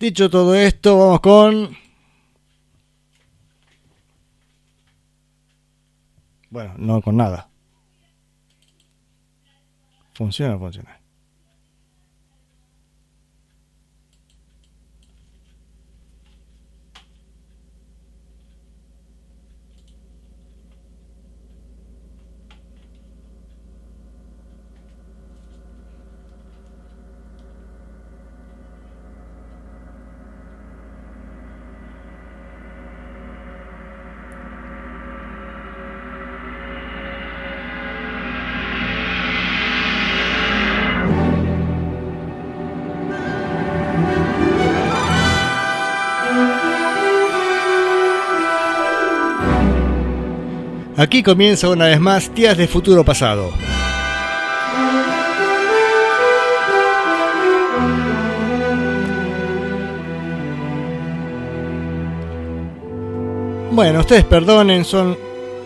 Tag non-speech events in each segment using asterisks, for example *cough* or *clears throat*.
Dicho todo esto, vamos con... Bueno, no con nada. Funciona, funciona. Aquí comienza una vez más Días de Futuro Pasado. Bueno, ustedes perdonen, son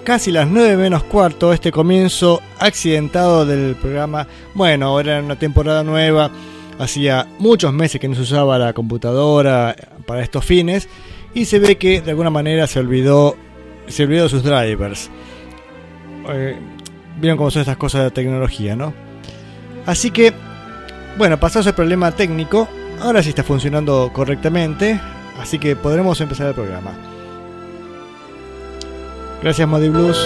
casi las 9 menos cuarto este comienzo accidentado del programa. Bueno, ahora era una temporada nueva, hacía muchos meses que no se usaba la computadora para estos fines y se ve que de alguna manera se olvidó se olvidó sus drivers. Eh, vieron cómo son estas cosas de tecnología, ¿no? Así que, bueno, pasado el problema técnico, ahora sí está funcionando correctamente, así que podremos empezar el programa. Gracias Modi Blues.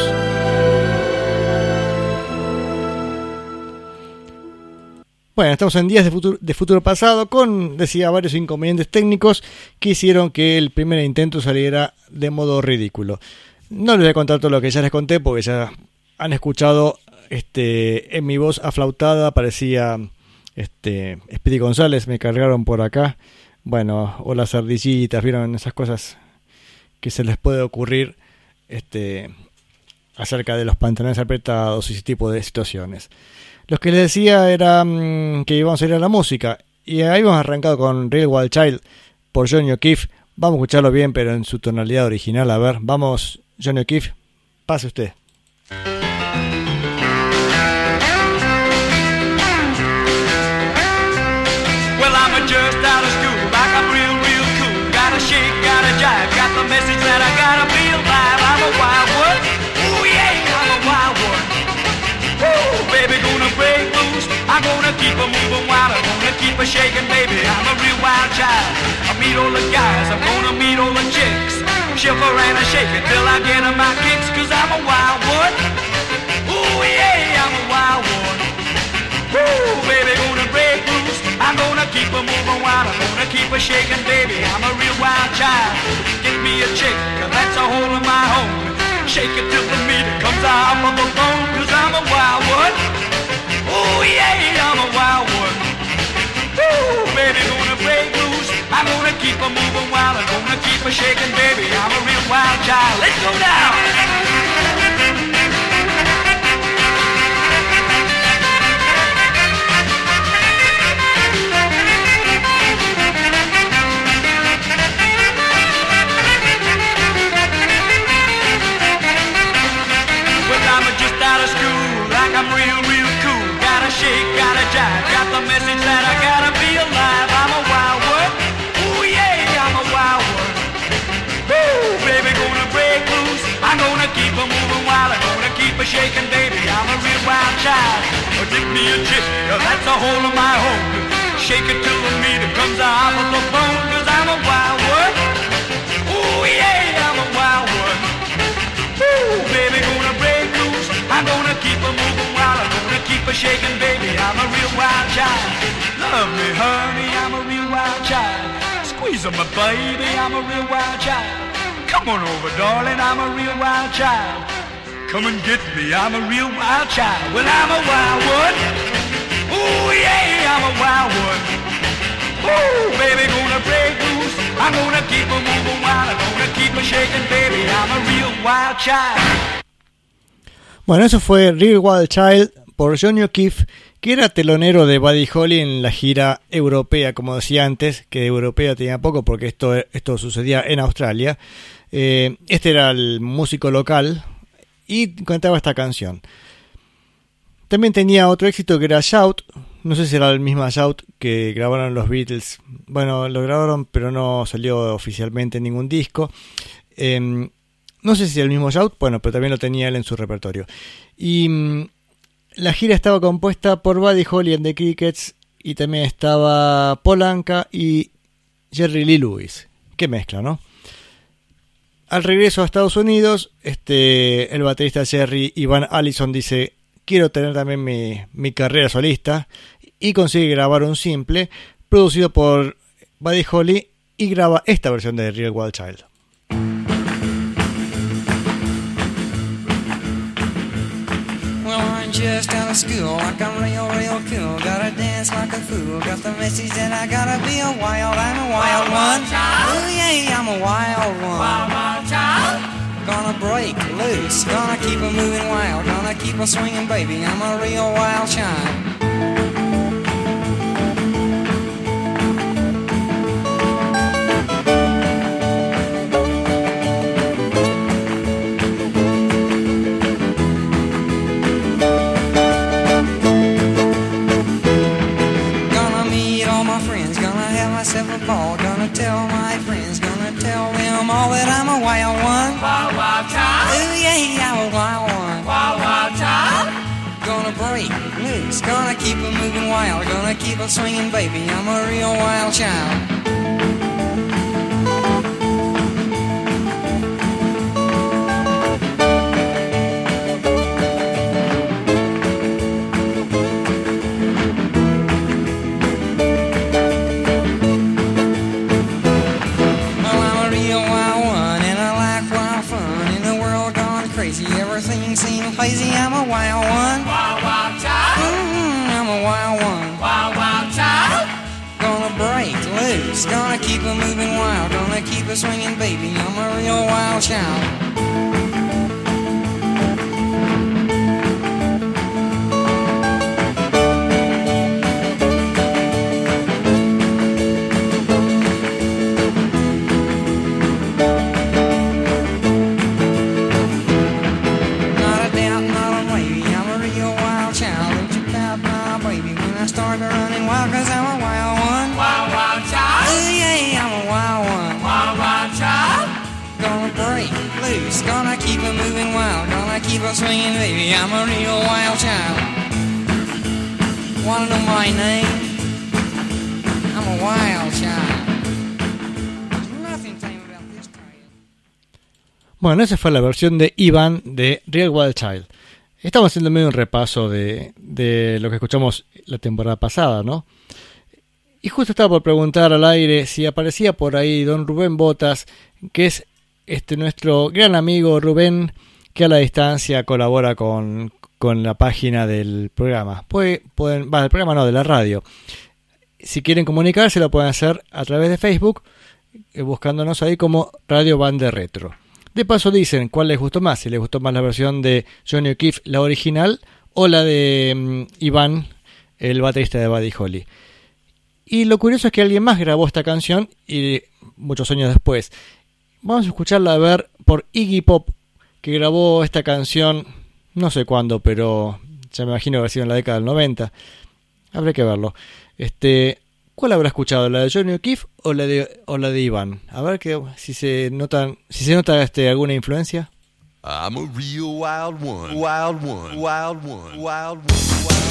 Bueno, estamos en días de futuro, de futuro pasado con, decía, varios inconvenientes técnicos que hicieron que el primer intento saliera de modo ridículo. No les voy a contar todo lo que ya les conté porque ya han escuchado este en mi voz aflautada parecía este Speedy González me cargaron por acá. Bueno o las ardillitas vieron esas cosas que se les puede ocurrir este acerca de los pantalones apretados y ese tipo de situaciones. Lo que les decía era mm, que íbamos a ir a la música y ahí hemos arrancado con Real Wild Child por Johnny O'Keefe. Vamos a escucharlo bien pero en su tonalidad original. A ver vamos Johnny O'Keefe pase usted just out of school, like I'm real, real cool. Gotta shake, gotta jive, got the message that I gotta feel live. I'm a wild one, ooh yeah, I'm a wild one. Woo, baby, gonna break loose. I'm gonna keep a moving wild, I'm gonna keep a shaking, baby. I'm a real wild child. I meet all the guys, I'm gonna meet all the chicks. Shiver and I shake it till I get on my kicks, cause I'm a wild one. Ooh yeah, I'm a wild one. Woo, baby, gonna break loose. I'm gonna keep a moving wild. I'm gonna keep a shaking, baby. I'm a real wild child. Give me a chick, that's a hole in my home. Shake it till the meat comes out of the bone, cause I'm a wild one. Ooh, yeah, I'm a wild one. Woo, baby, gonna. I'm gonna keep a moving wild. I'm gonna keep a shaking, baby. I'm a real wild child. Let's go down. A real wild child. Well, I'm a wild one. Ooh yeah, I'm a wild one. Ooh, baby, gonna break loose. I'm gonna keep a moving wild. I'm gonna keep a shaking, baby. I'm a real wild child. Bueno, eso fue Real Wild Child por Johnny O'Keefe, que era telonero de Buddy Holly en la gira europea, como decía antes, que de europea tenía poco porque esto, esto sucedía en Australia. Eh, este era el músico local y cantaba esta canción. También tenía otro éxito que era Shout, No sé si era el mismo Shout que grabaron los Beatles. Bueno, lo grabaron, pero no salió oficialmente en ningún disco. Em, no sé si era el mismo Shout, bueno, pero también lo tenía él en su repertorio. Y mm, la gira estaba compuesta por Buddy Holly and the Crickets y también estaba Polanca y Jerry Lee Lewis. Qué mezcla, ¿no? Al regreso a Estados Unidos, este, el baterista Jerry Ivan Allison dice, quiero tener también mi, mi carrera solista y consigue grabar un simple producido por Buddy Holly y graba esta versión de Real Wild Child. Just out of school, like I'm real, real cool. Gotta dance like a fool. Got the message that I gotta be a wild, I'm a wild one. Oh yeah, I'm a wild one. Gonna break loose, gonna keep 'em moving wild, gonna keep 'em swinging, baby. I'm a real wild child. Ball, gonna tell my friends, gonna tell them all that I'm a wild one. Wild, wild child. Ooh yeah, I'm a wild one. Wild, wild child. Gonna break loose, gonna keep 'em moving wild, gonna keep 'em swinging, baby. I'm a real wild child. It swinging, baby. I'm a real wild child. Bueno, esa fue la versión de Ivan de Real Wild Child. Estamos haciendo medio un repaso de, de lo que escuchamos la temporada pasada, ¿no? Y justo estaba por preguntar al aire si aparecía por ahí don Rubén Botas, que es este nuestro gran amigo Rubén, que a la distancia colabora con, con la página del programa. Puede, pueden, va, del programa no, de la radio. Si quieren comunicarse lo pueden hacer a través de Facebook, eh, buscándonos ahí como Radio Bande Retro. De paso dicen cuál les gustó más, si les gustó más la versión de Johnny O'Keefe, la original, o la de mm, Iván, el baterista de Buddy Holly. Y lo curioso es que alguien más grabó esta canción y muchos años después. Vamos a escucharla a ver por Iggy Pop, que grabó esta canción no sé cuándo, pero ya me imagino que ha sido en la década del 90. Habrá que verlo. Este, ¿Cuál habrá escuchado? ¿La de Johnny O'Keefe o la de, o la de Iván? A ver que, si se notan, si se nota este, alguna influencia. I'm a real wild one. Wild one. Wild one. Wild one. Wild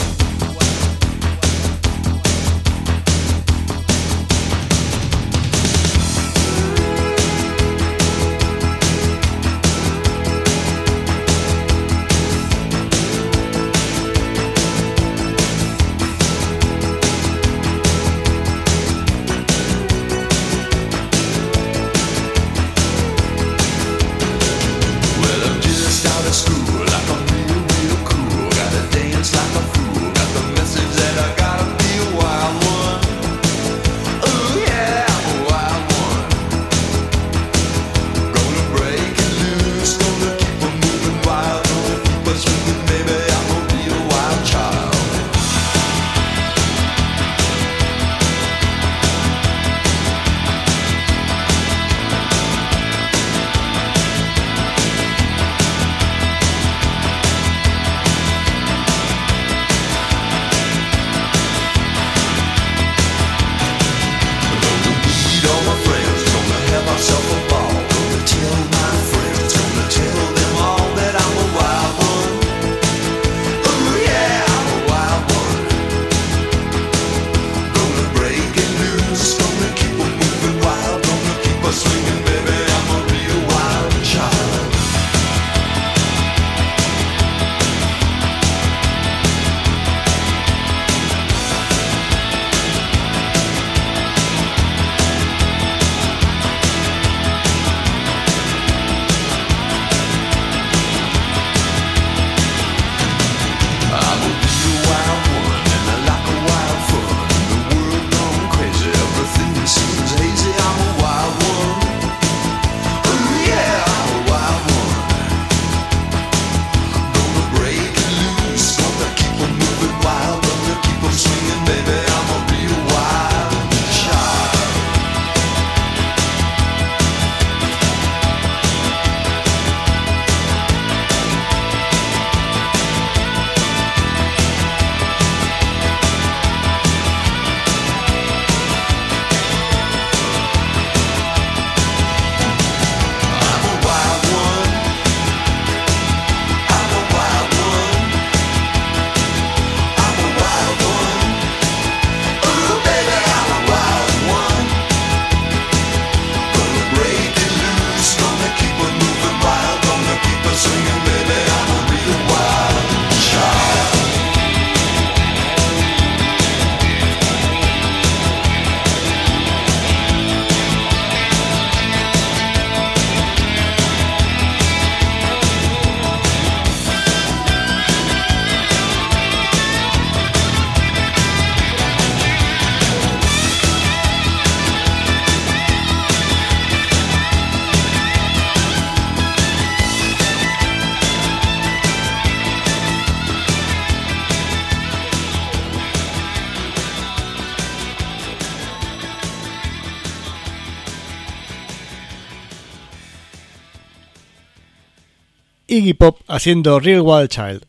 Iggy Pop haciendo Real Wild Child.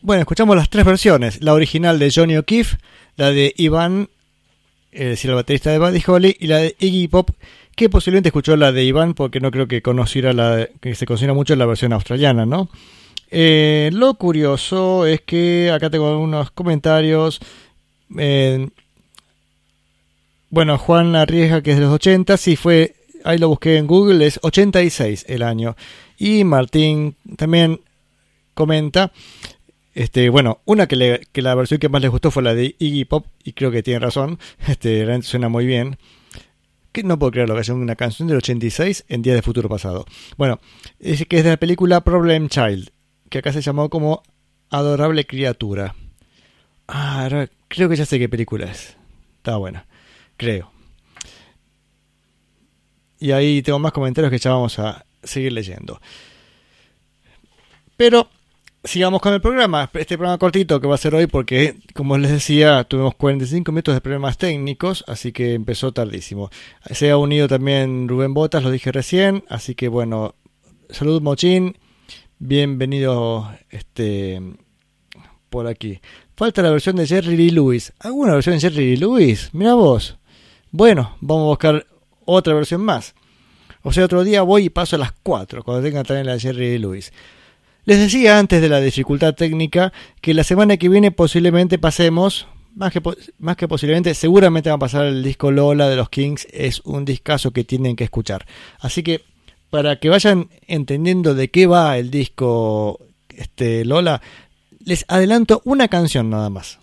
Bueno, escuchamos las tres versiones, la original de Johnny O'Keefe, la de Iván, es decir, el baterista de Buddy Holly, y la de Iggy Pop, que posiblemente escuchó la de Iván porque no creo que conociera la que se considera mucho la versión australiana, ¿no? Eh, lo curioso es que acá tengo algunos comentarios. Eh, bueno, Juan arriesga que es de los 80, sí fue, ahí lo busqué en Google, es 86 el año. Y Martín también comenta, este, bueno, una que, le- que la versión que más les gustó fue la de Iggy Pop, y creo que tiene razón, este, realmente suena muy bien. Que no puedo creerlo, que haya una canción del 86 en Día de Futuro Pasado. Bueno, dice que es de la película Problem Child, que acá se llamó como Adorable Criatura. Ah, creo que ya sé qué película es. Está buena, creo. Y ahí tengo más comentarios que ya vamos a seguir leyendo. Pero sigamos con el programa. Este programa cortito que va a ser hoy porque, como les decía, tuvimos 45 minutos de problemas técnicos, así que empezó tardísimo. Se ha unido también Rubén Botas, lo dije recién, así que bueno, salud Mochín, bienvenido este por aquí. Falta la versión de Jerry Lee Lewis. ¿Alguna versión de Jerry Lee Lewis? Mira vos. Bueno, vamos a buscar otra versión más. O sea, otro día voy y paso a las 4, cuando tenga también la Jerry Lewis. Les decía antes de la dificultad técnica que la semana que viene posiblemente pasemos, más que, más que posiblemente, seguramente va a pasar el disco Lola de los Kings, es un discazo que tienen que escuchar. Así que para que vayan entendiendo de qué va el disco este, Lola, les adelanto una canción nada más.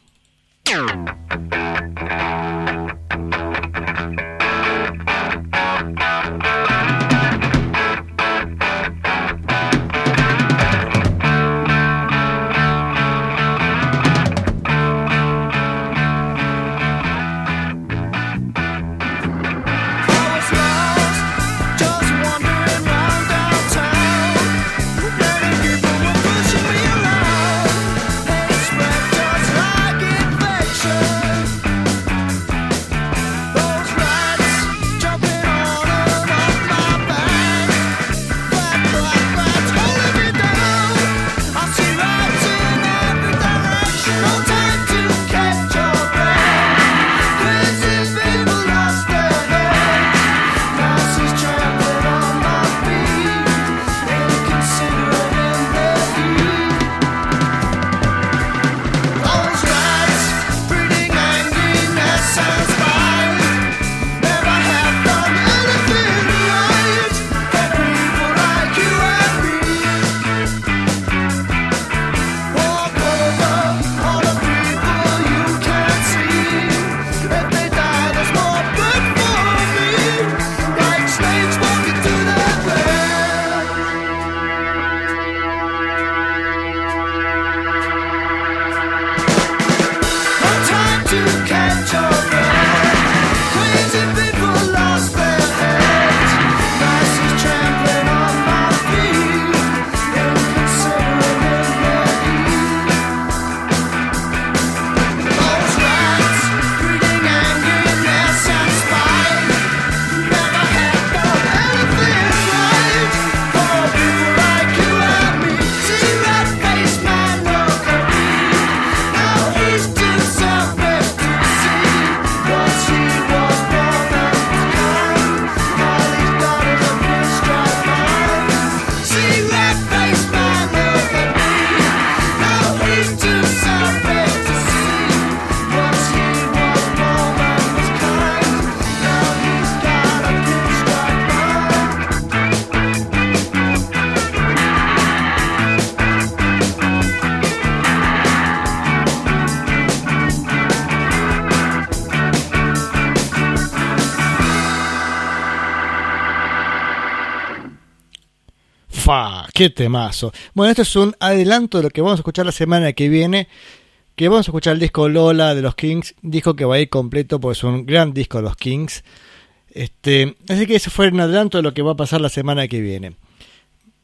¡Qué temazo! Bueno, esto es un adelanto de lo que vamos a escuchar la semana que viene. Que vamos a escuchar el disco Lola de los Kings. Disco que va a ir completo porque es un gran disco de los Kings. Este, así que ese fue un adelanto de lo que va a pasar la semana que viene.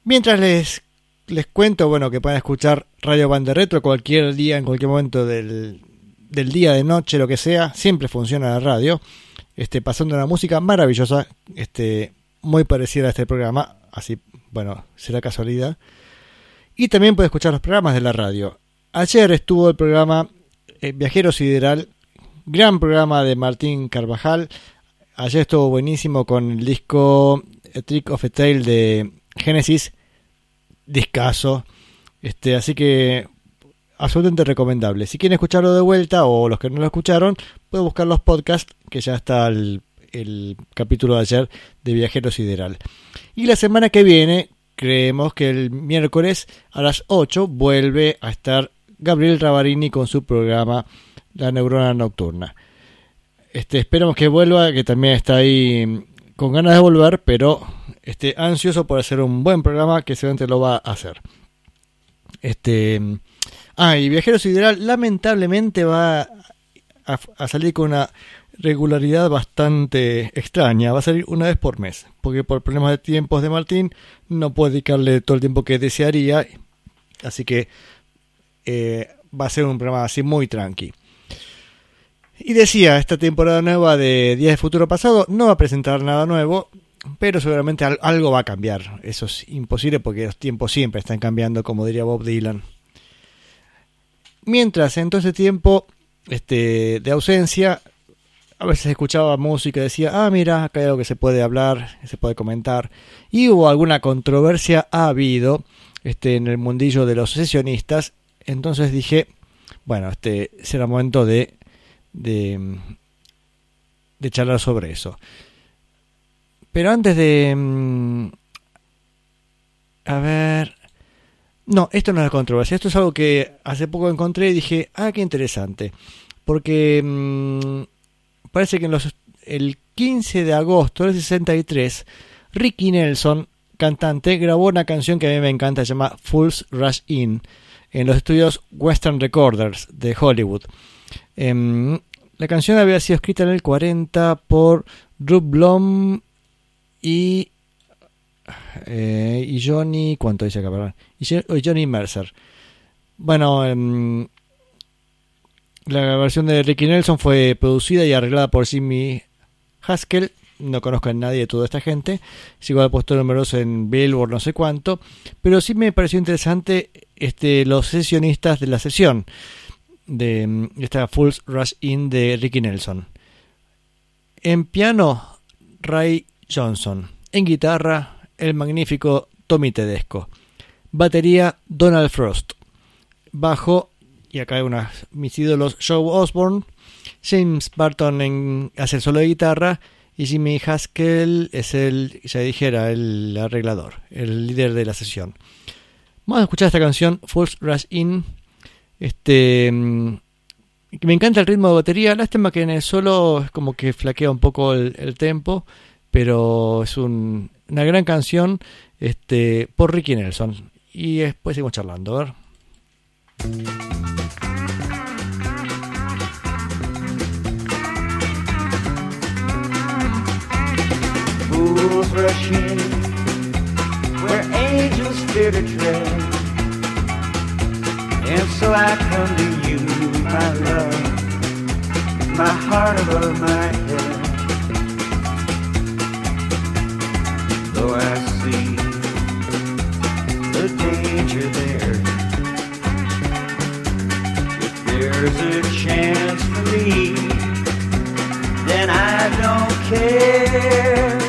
Mientras les, les cuento, bueno, que pueden escuchar Radio Banda Retro cualquier día, en cualquier momento del, del día, de noche, lo que sea, siempre funciona la radio. Este, pasando una música maravillosa, este, muy parecida a este programa, así, bueno, será casualidad. Y también puede escuchar los programas de la radio. Ayer estuvo el programa eh, Viajero Sideral, gran programa de Martín Carvajal. Ayer estuvo buenísimo con el disco A Trick of a Tale de Genesis, discaso. Este, así que absolutamente recomendable. Si quieren escucharlo de vuelta o los que no lo escucharon, pueden buscar los podcasts, que ya está el, el capítulo de ayer de Viajero Sideral. Y la semana que viene, creemos que el miércoles a las 8 vuelve a estar Gabriel Ravarini con su programa La Neurona Nocturna. Este, esperamos que vuelva, que también está ahí mm, con ganas de volver, pero este, ansioso por hacer un buen programa que seguramente lo va a hacer. Este, mm, ah, y Viajero Sideral lamentablemente va a, a salir con una regularidad bastante extraña. Va a salir una vez por mes, porque por problemas de tiempos de Martín no puede dedicarle todo el tiempo que desearía. Así que eh, va a ser un programa así muy tranqui. Y decía, esta temporada nueva de Días de Futuro Pasado no va a presentar nada nuevo, pero seguramente al- algo va a cambiar. Eso es imposible porque los tiempos siempre están cambiando, como diría Bob Dylan. Mientras en todo ese tiempo este, de ausencia, a veces escuchaba música y decía, ah, mira, acá hay algo que se puede hablar, que se puede comentar. Y hubo alguna controversia, ha habido, este, en el mundillo de los sesionistas. Entonces dije, bueno, este será momento de, de, de charlar sobre eso. Pero antes de... mm, A ver... No, esto no es controversia, esto es algo que hace poco encontré y dije, ah, qué interesante. Porque mm, parece que en los, el 15 de agosto del 63, Ricky Nelson, cantante, grabó una canción que a mí me encanta, se llama Fools Rush In, en los estudios Western Recorders de Hollywood. Em, la canción había sido escrita en el 40 por Drew Blom y eh, y Johnny, ¿cuánto dice acá? Perdón. Y Jo- y Johnny Mercer. Bueno, em, la versión de Ricky Nelson fue producida y arreglada por Jimmy Haskell. No conozco a nadie de toda esta gente. Es igual puesto numeroso en Billboard, no sé cuánto. Pero sí me pareció interesante este, los sesionistas de la sesión de em, esta Fools Rush In de Ricky Nelson. En piano, Ray Johnson. En guitarra, el magnífico Tommy Tedesco. Batería, Donald Frost. Bajo, y acá hay unos mis ídolos, Joe Osborne. James Barton en, hace el solo de guitarra. Y Jimmy Haskell es el, ya dijera, el arreglador, el líder de la sesión. Vamos a escuchar esta canción, Fools Rush In. Este. mm, Me encanta el ritmo de batería. Lástima que en el solo es como que flaquea un poco el, tempo. Pero es un- una gran canción este, por Ricky Nelson. Y después seguimos charlando. A ver. Rush in where angels fear to tread. And so I come to you, my love, my heart above my head. Though I see the danger there, if there's a chance for me, then I don't care.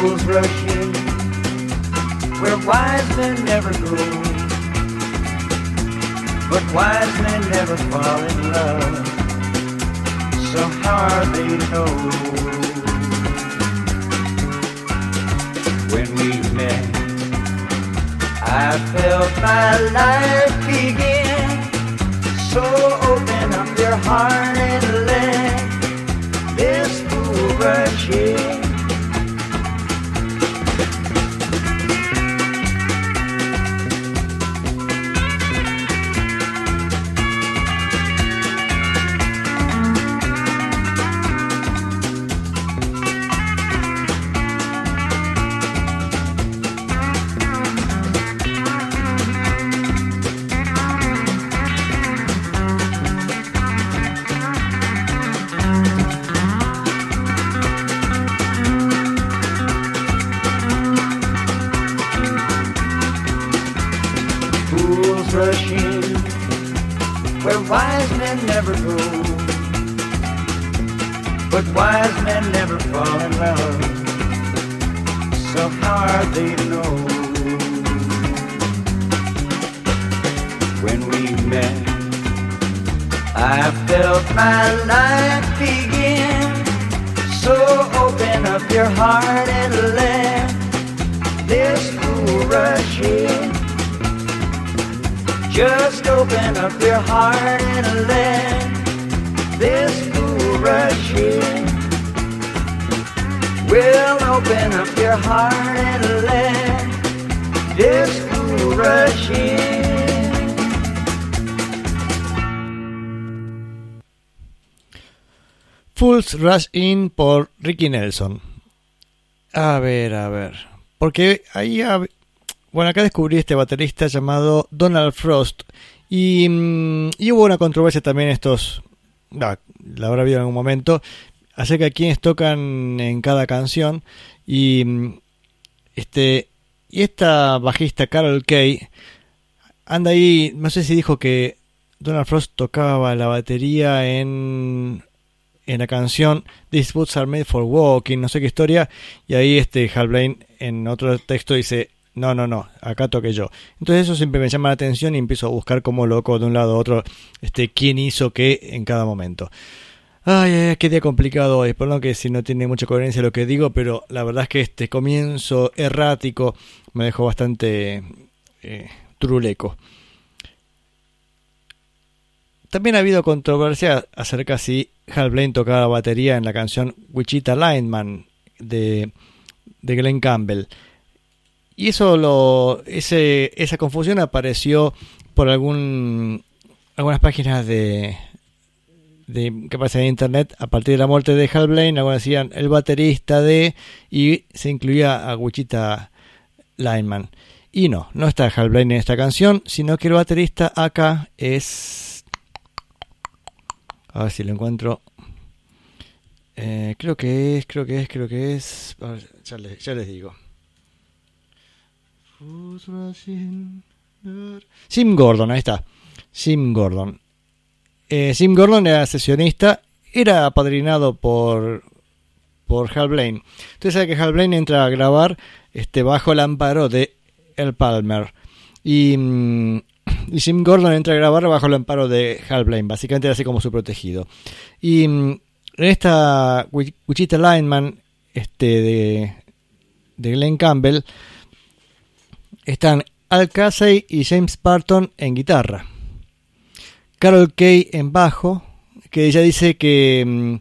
Fools rush in where wise men never go, but wise men never fall in love. So how are they to know when we met? I felt my life begin. So open up your heart and let this fool rush in. Felt my life begin. So open up your heart and let this cool rush in. Just open up your heart and let this cool rush in. We'll open up your heart and let this cool rush in. Fools Rush In por Ricky Nelson. A ver, a ver. Porque ahí. Bueno, acá descubrí este baterista llamado Donald Frost. Y, mm, y hubo una controversia también estos. la habrá habido en algún momento. Acerca de quiénes tocan en cada canción. Y. mm, Este. Y esta bajista Carol Kay. Anda ahí. No sé si dijo que Donald Frost tocaba la batería en en la canción These Boots Are Made for Walking, no sé qué historia, y ahí este Hal Blaine en otro texto dice, no, no, no, acá toqué yo. Entonces eso siempre me llama la atención y empiezo a buscar como loco de un lado a otro este, quién hizo qué en cada momento. Ay, ay, qué día complicado hoy. Perdón que si no tiene mucha coherencia lo que digo, pero la verdad es que este comienzo errático me dejó bastante eh, truleco. También ha habido controversia acerca si Hal Blaine tocaba la batería en la canción Wichita Lineman de, de Glenn Campbell. Y eso lo, ese, esa confusión apareció por algún, algunas páginas de, que en internet a partir de la muerte de Hal Blaine. Algunos decían el baterista de y se incluía a Wichita Lineman. Y no, no está Hal Blaine en esta canción, sino que el baterista acá es a ver si lo encuentro. Eh, creo que es, creo que es, creo que es. A ver, ya, les, digo. Sim Gordon, ahí está. Sim Gordon. Eh, Sim Gordon era sesionista, era apadrinado por por Hal Blaine. Usted sabe que Hal Blaine entra a grabar este, bajo el amparo de El Palmer. Y, mm, y Sim Gordon entra a grabar bajo el amparo de Hal Blaine. Básicamente era así como su protegido. Y mm, en esta Wi- Wichita Lineman este, de, de Glenn Campbell están Al Casey y James Barton en guitarra. Carol Kay en bajo, que ella dice que, mm,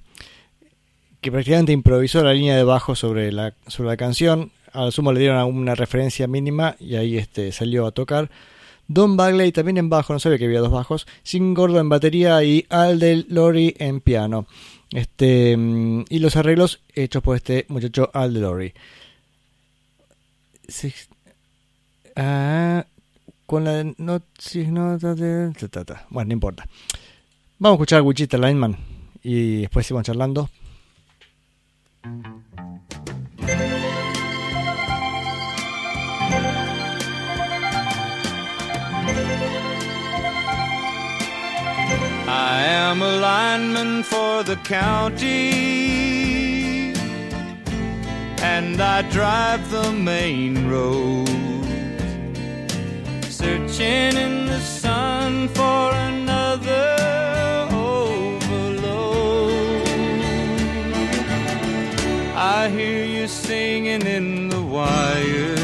que prácticamente improvisó la línea de bajo sobre la, sobre la canción. Al sumo le dieron una referencia mínima y ahí este, salió a tocar. Don Bagley también en bajo, no sabía que había dos bajos. Sin Gordo en batería y Aldel Lori en piano. Este, mm, y los arreglos hechos por este muchacho Aldel Lori. Ah, con la not- si-. Bueno, no importa. Vamos a escuchar Wichita Lineman y después seguimos charlando. I am a lineman for the county, and I drive the main road, searching in the sun for another overload. I hear you singing in the wire.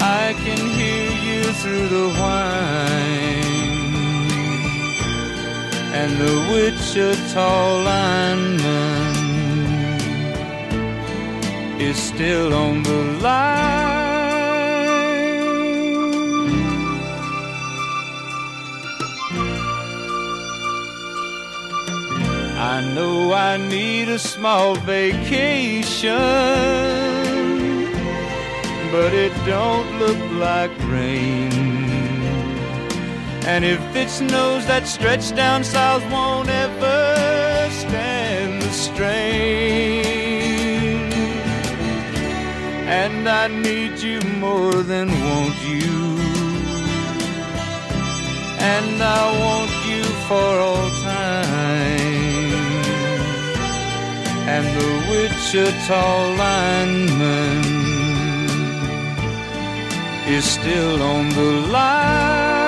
I can hear you through the whine and the Wichita lineman is still on the line. I know I need a small vacation, but it don't look like rain. And if it snows, that stretch down south won't ever stand the strain. And I need you more than want you. and I want you for all time. And the Wichita lineman is still on the line.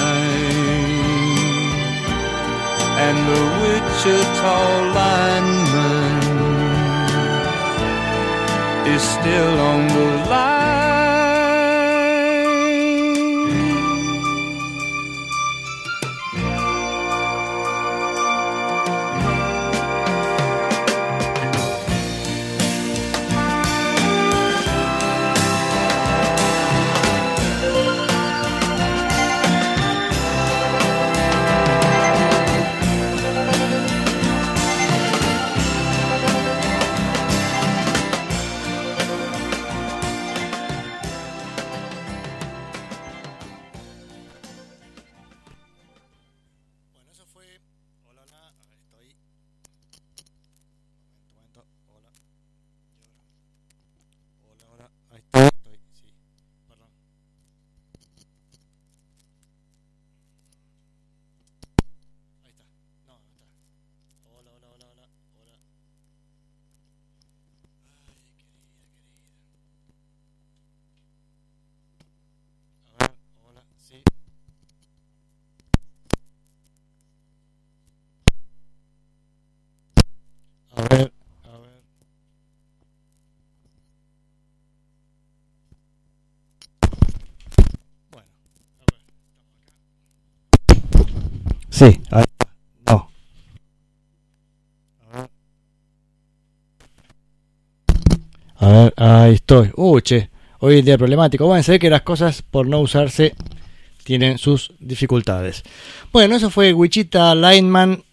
And the Wichita lineman is still on the line. Sí, ahí. No. A ver. Ahí estoy. Uh, che, hoy en día problemático. Bueno, se ve que las cosas por no usarse tienen sus dificultades. Bueno, eso fue Wichita Lineman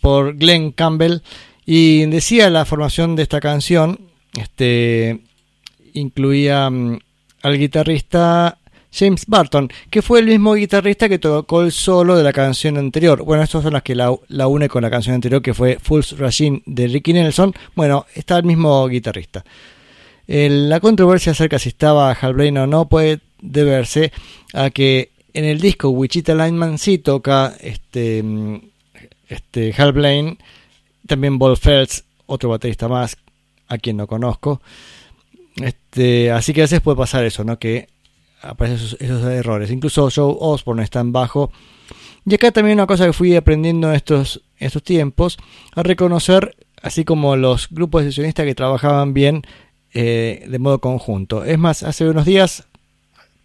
por Glenn Campbell. Y decía la formación de esta canción, este incluía mm, al guitarrista James Barton, que fue el mismo guitarrista que tocó el solo de la canción anterior. Bueno, estas son las que la, une con la canción anterior, que fue Fool's Rushing de Ricky Nelson. Bueno, está el mismo guitarrista. La controversia acerca si estaba Hal Blaine o no puede deberse a que en el disco Wichita Lineman sí toca este, mm, este Hal Blaine, también Bob Phelps, otro baterista más, a quien no conozco. Este, así que a veces puede pasar eso, ¿no? Que aparecen esos, errores. Incluso Joe Osborne está en bajo. Y acá también una cosa que fui aprendiendo en estos, estos tiempos, a reconocer, así como los grupos de sesionistas que trabajaban bien eh, de modo conjunto. Es más, hace unos días,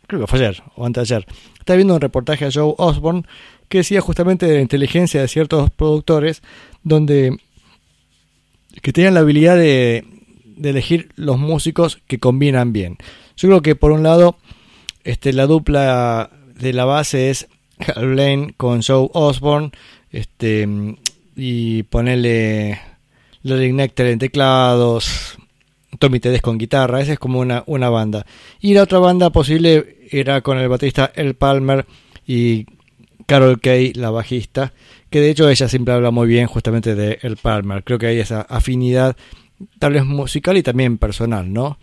creo que fue ayer o antes ayer, estaba viendo un reportaje a Joe Osborne que decía justamente de la inteligencia de ciertos productores, donde que tenían la habilidad de, de elegir los músicos que combinan bien. Yo creo que por un lado, este, la dupla de la base es Hal Blaine con Joe Osborne, este, y ponerle Larry Nectar en teclados, Tommy Tedesco con guitarra, esa es como una, una banda. Y la otra banda posible era con el baterista El Palmer y Carol Kay, la bajista, que de hecho ella siempre habla muy bien justamente de El Palmer. Creo que hay esa afinidad, tal vez musical y también personal, ¿no?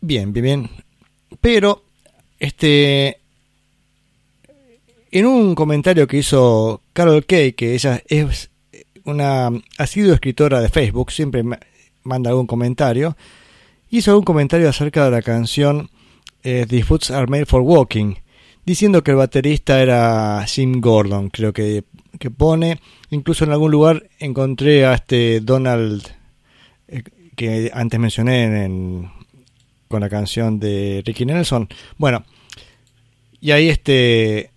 Bien, bien, bien. Pero, este, en un comentario que hizo Carol Kay, que ella es una asidua escritora de Facebook, siempre ma- manda algún comentario, hizo algún comentario acerca de la canción eh, These Boots Are Made for Walking, diciendo que el baterista era Jim Gordon, creo que, que pone, incluso en algún lugar encontré a este Donald eh, que antes mencioné en- en- con la canción de Ricky Nelson. Bueno, y ahí este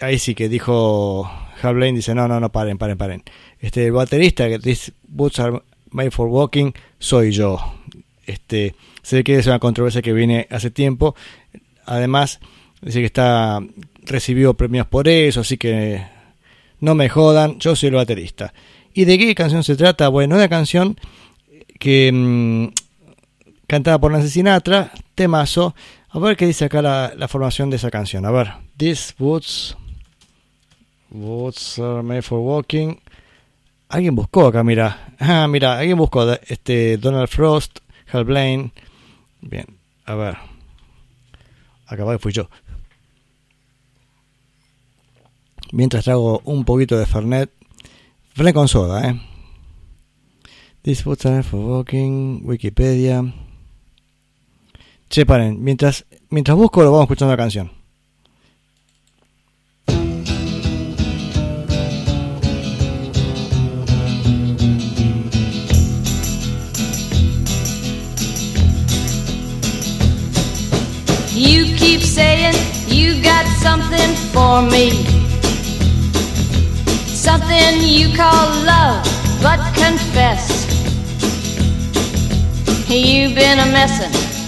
ahí sí que dijo Hal Blaine dice, "No, no, no, paren, paren, paren." Este el baterista que These Boots Are Made for Walking soy yo. Este, ve que es una controversia que viene hace tiempo. Además, dice que está recibió premios por eso, así que no me jodan, yo soy el baterista. ¿Y de qué canción se trata? Bueno, una canción que mm, cantada por Nancy Sinatra, temazo. A ver qué dice acá la, formación de esa canción. A ver, These Woods, Woods are made for walking. Alguien buscó acá, mira. *laughs* Ah, mira, alguien buscó este Donald Frost, Hal Blaine. Bien, a ver. Acá fui yo. Mientras trago un poquito de Fernet. Fernet con soda, eh. This Woods are for walking, Wikipedia. Mientras, mientras busco lo vamos escuchando la canción. You keep saying you got something for me. Something you call love, but confess. You've been a messin'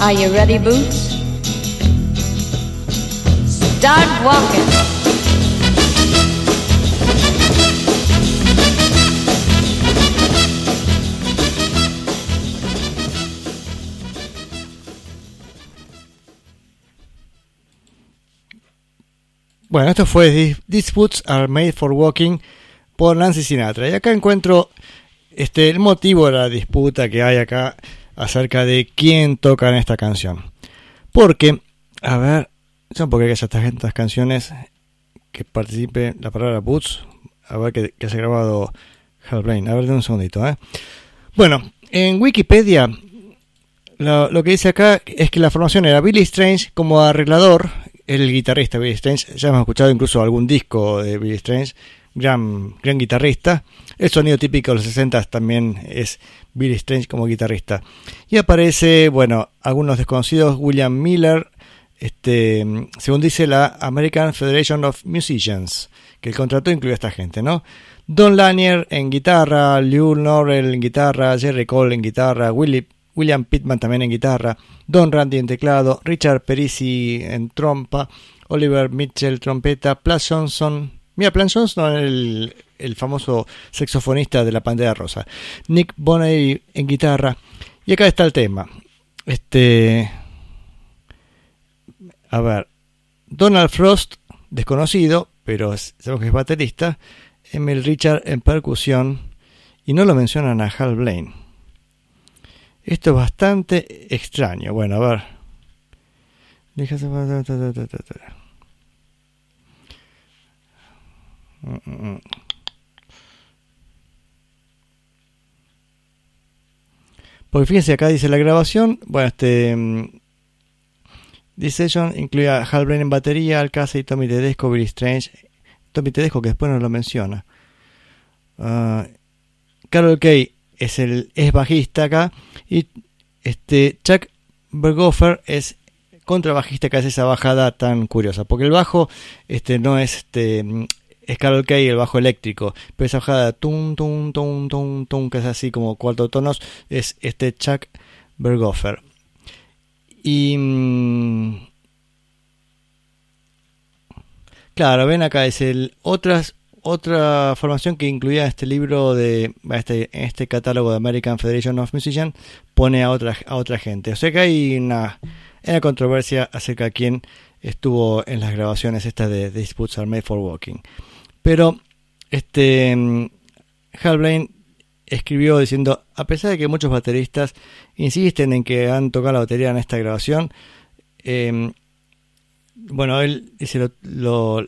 Are you ready, boots? Start walking. Bueno, esto fue These- Boots Are Made for Walking por Nancy Sinatra. Y acá encuentro este, el motivo de la disputa que hay acá acerca de quién toca en esta canción. Porque, a ver, yo creer que haya tantas canciones que participe la palabra Boots. A ver que, que haya grabado Hal Blaine. A ver, de un segundito, ¿eh? Bueno, en Wikipedia lo, lo que dice acá es que la formación era Billy Strange como arreglador, el guitarrista Billy Strange, ya hemos escuchado incluso algún disco de Billy Strange, gran, gran guitarrista. El sonido típico de los 60 también es Billy Strange como guitarrista. Y aparece, bueno, algunos desconocidos, William Miller, este, según dice la American Federation of Musicians, que el contrato incluye a esta gente, ¿no? Don Lanier en guitarra, Lew Norrell en guitarra, Jerry Cole en guitarra, Willie, William Pittman también en guitarra, Don Randy en teclado, Richard Perisi en trompa, Oliver Mitchell trompeta, Plas Johnson, mira, Plas Johnson el, el famoso saxofonista de la Pantera Rosa, Nick Bonney en guitarra, y acá está el tema. Este, a ver, Donald Frost, desconocido, pero sabemos que es baterista, Emil Richard en percusión, y no lo mencionan a Hal Blaine. Esto es bastante extraño. Bueno, a ver. Porque fíjense, acá dice la grabación. Bueno, este. mm, This session incluía a Hal Blaine en batería, Alcázar y Tommy Tedesco, Billy Strange. Tommy Tedesco, que después no lo menciona. Ah, Carol Kay es el es bajista acá. Y este Chuck Berghofer es contrabajista que hace esa bajada tan curiosa. Porque el bajo este no es este mm, es Carol Kay el bajo eléctrico, pero esa bajada tum tum tum tum tum que es así como cuatro tonos es este Chuck Berghofer. Y mm, claro, ven acá es el otras otra formación que incluía este libro de este este catálogo de American Federation of Musicians pone a otra a otra gente. O sea que hay una, una controversia acerca de quién estuvo en las grabaciones estas de Disputes Are Made for Walking. Pero este mm, Hal Blaine escribió diciendo, a pesar de que muchos bateristas insisten en que han tocado la batería en esta grabación, eh, bueno, él dice lo,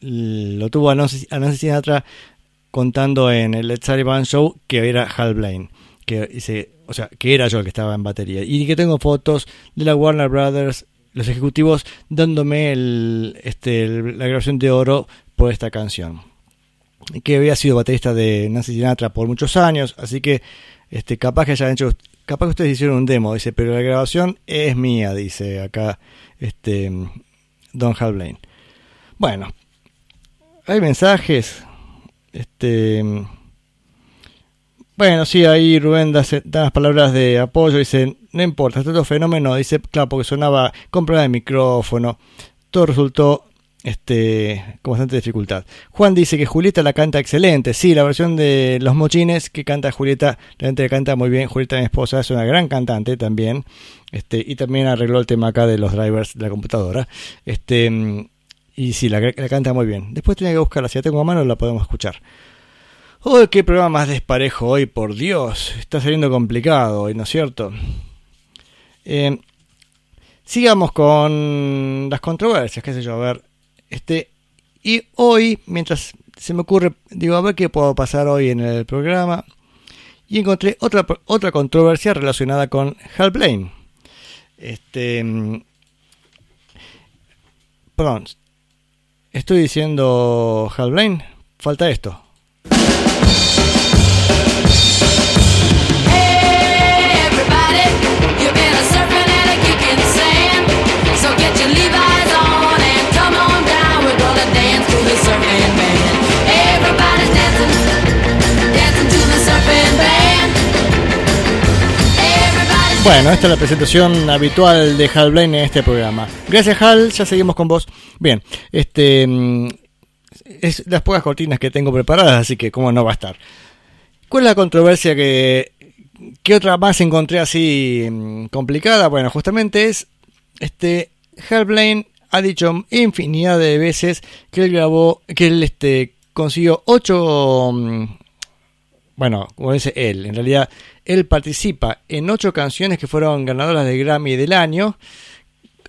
lo, tuvo a Nancy, Sinatra contando en el Led Sullivan Show que era Hal Blaine, que o sea, que era yo el que estaba en batería. Y que tengo fotos de la Warner Brothers, los ejecutivos dándome el, este, la grabación de oro por esta canción que había sido baterista de Nancy Sinatra por muchos años, así que este capaz que hayan hecho, capaz que ustedes hicieron un demo, dice, pero la grabación es mía, dice acá este Don Hal Blaine. Bueno, hay mensajes, este bueno, sí, ahí Rubén da, da las palabras de apoyo, dice, no importa, otro fenómeno, dice, claro, porque sonaba problemas de micrófono, todo resultó este, con bastante dificultad. Juan dice que Julieta la canta excelente. Sí, la versión de Los Mochines que canta Julieta, realmente la canta muy bien. Julieta, mi esposa, es una gran cantante también. Este, y también arregló el tema acá de los drivers de la computadora. Este, y sí, la, la canta muy bien. Después tenía que buscarla. Si la tengo a mano, la podemos escuchar. ¡Oh, qué programa más desparejo hoy! Por Dios, está saliendo complicado hoy, ¿no es cierto? Eh, sigamos con las controversias, qué sé yo, a ver. Este, y hoy, mientras se me ocurre, digo, a ver qué puedo pasar hoy en el programa. Y encontré otra, otra controversia relacionada con Hal Blaine. Este. mm, Perdón. Estoy diciendo Hal Blaine. Falta esto. Bueno, esta es la presentación habitual de Hal Blaine en este programa. Gracias, Hal. Ya seguimos con vos. Bien, este. mm, Es las pocas cortinas que tengo preparadas, así que, ¿cómo no va a estar? ¿Cuál es la controversia que. ¿Qué otra más encontré así mm, complicada? Bueno, justamente es. Este. Hal Blaine ha dicho infinidad de veces que él grabó. Que él este, consiguió ocho. Bueno, como dice él, en realidad él participa en ocho canciones que fueron ganadoras del Grammy del año.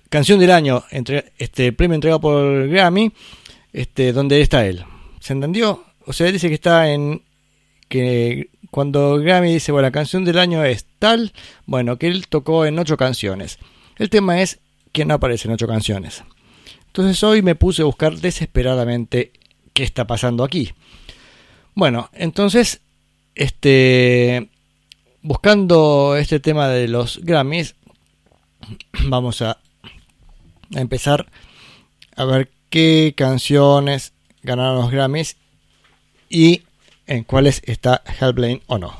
Canción del año, entre, este premio entregado por Grammy, este, donde está él. ¿Se entendió? O sea, él dice que está en. que cuando Grammy dice, bueno, la canción del año es tal, bueno, que él tocó en ocho canciones. El tema es que no aparece en ocho canciones. Entonces hoy me puse a buscar desesperadamente qué está pasando aquí. Bueno, entonces este buscando este tema de los Grammys *clears throat* vamos a, empezar a ver qué canciones ganaron los Grammys y en cuáles está Hal Blaine o no.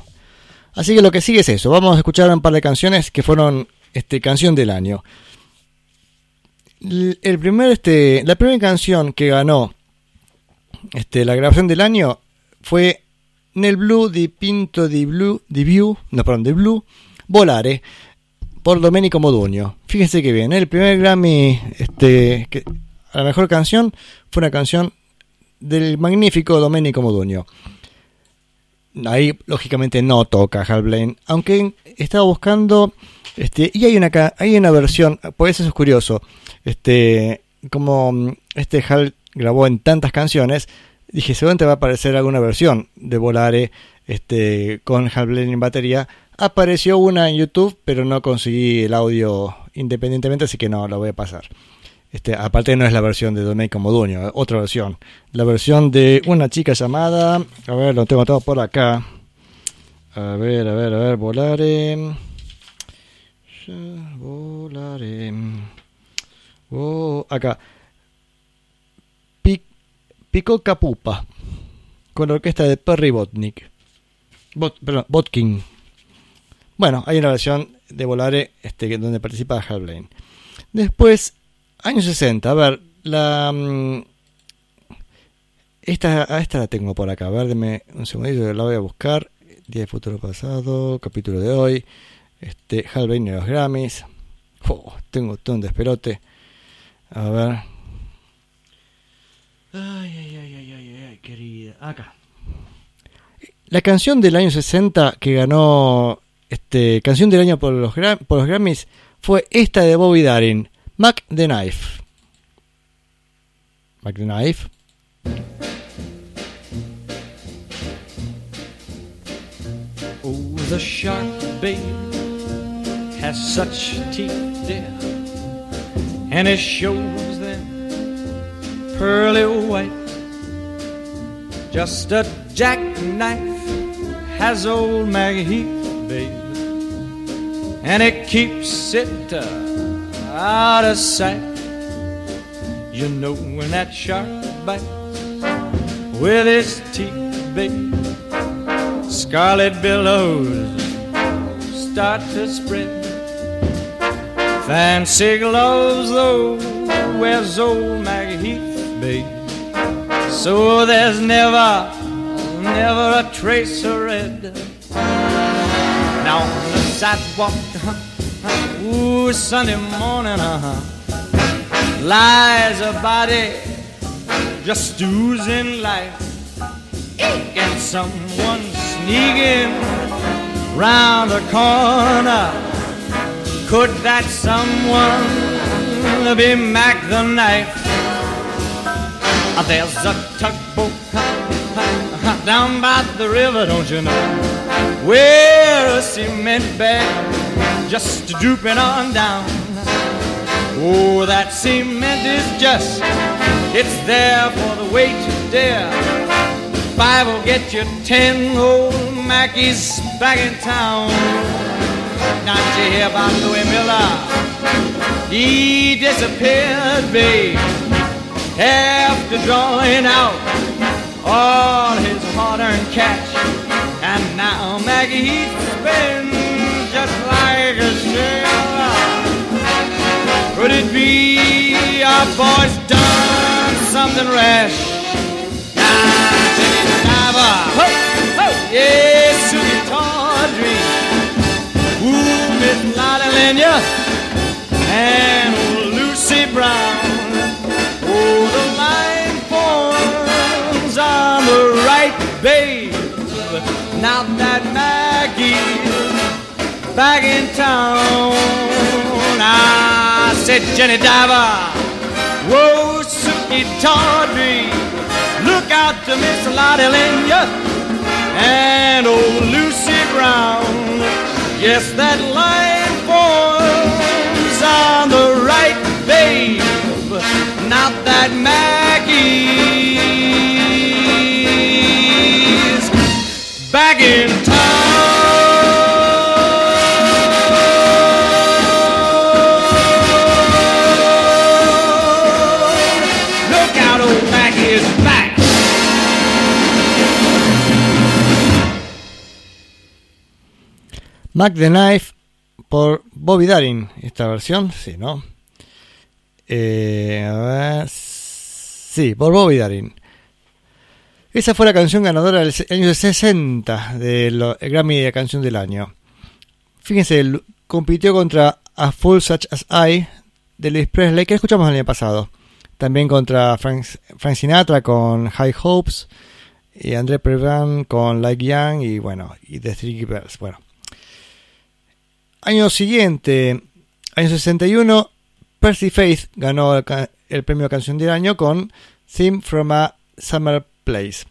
Así que lo que sigue es eso. Vamos a escuchar un par de canciones que fueron este canción del año. El primer este la primera canción que ganó este la grabación del año fue Nel Blue di Pinto di Blue di View, no, perdón, di Blue Volare por Domenico Modugno. Fíjense que bien, el primer Grammy este a la mejor canción fue una canción del magnífico Domenico Modugno. ahí lógicamente no toca Hal Blaine, aunque estaba buscando este y hay una hay una versión, pues eso es curioso. Este como este Hal grabó en tantas canciones, dije, seguramente va a aparecer alguna versión de Volare este con Hal Blaine en batería. Apareció una en YouTube, pero no conseguí el audio independientemente, así que no la voy a pasar. Este, aparte no es la versión de Domenico Modugno, es otra versión. La versión de una chica llamada, a ver, lo tengo todo por acá. A ver, a ver, a ver, volare. Volare. Oh, acá. Pi- Pico Capupa. Con la orquesta de Perry Botnick. Bot, perdón, Botkin. Bueno, hay una versión de Volare este, donde participa Hal Blaine. Después, años 60, a ver, la... mm, Esta, a esta la tengo por acá, a ver, deme un segundito la voy a buscar. Día de futuro pasado, capítulo de hoy. Este, Hal Blaine y los Grammys. Oh, tengo todo un despelote. A ver. Ay, ay, ay, ay, ay, ay, querida. Acá. La canción del año 60 que ganó este canción del año por los, por los Grammys fue esta de Bobby Darin, Mac the Knife. Mac the Knife. Oh, the shark, babe, has such teeth, dear, and it shows them pearly white. Just a jackknife has old Maggie Heath, babe, and it keeps it uh, out of sight. You know when that shark bites with his teeth, babe. Scarlet billows start to spread. Fancy gloves, though, wears old Maggie Heath, babe. So there's never, never a trace of red. Now on the sidewalk, *laughs* ooh, Sunday morning, uh-huh, lies a body just oozing life and someone sneaking round the corner. Could that someone be Mac the Knife? Uh, There's a tugboat down by the river, don't you know? Where a cement bag just drooping on down. Oh, that cement is just, it's there for the weight to dare. Five will get you ten old Mackies back in town. Not you hear about Louis Miller? He disappeared, babe, after drawing out all his hard-earned cash. And now Maggie he's just like a sailor. Could it be our boy's done something rash? Diver, ho, ho, yes, Susie Tawdry, ooh, Miss Lottie Lenya, and Lucy Brown. The right, babe. Now that Maggie's back in town. I said, Jenny Diver, whoa, Suki Tawdry, look out to Miss Lottie Lenya and old Lucy Brown. Yes, that line forms on the right, babe. Not that Maggie Mac the Knife por Bobby Darin. Esta versión, sí, ¿no? Eh. Sí, por Bobby Darin. Esa fue la canción ganadora del año 60 del Grammy de Canción del Año. Fíjense, compitió contra A Fool Such as I de Elvis Presley, que escuchamos el año pasado. También contra Frank, Frank Sinatra con High Hopes. y André Previn con Like Young y bueno, y The Three Birds. Bueno. Año siguiente, año 61, Percy Faith ganó el, el premio Canción del Año con Theme from a Summer Place.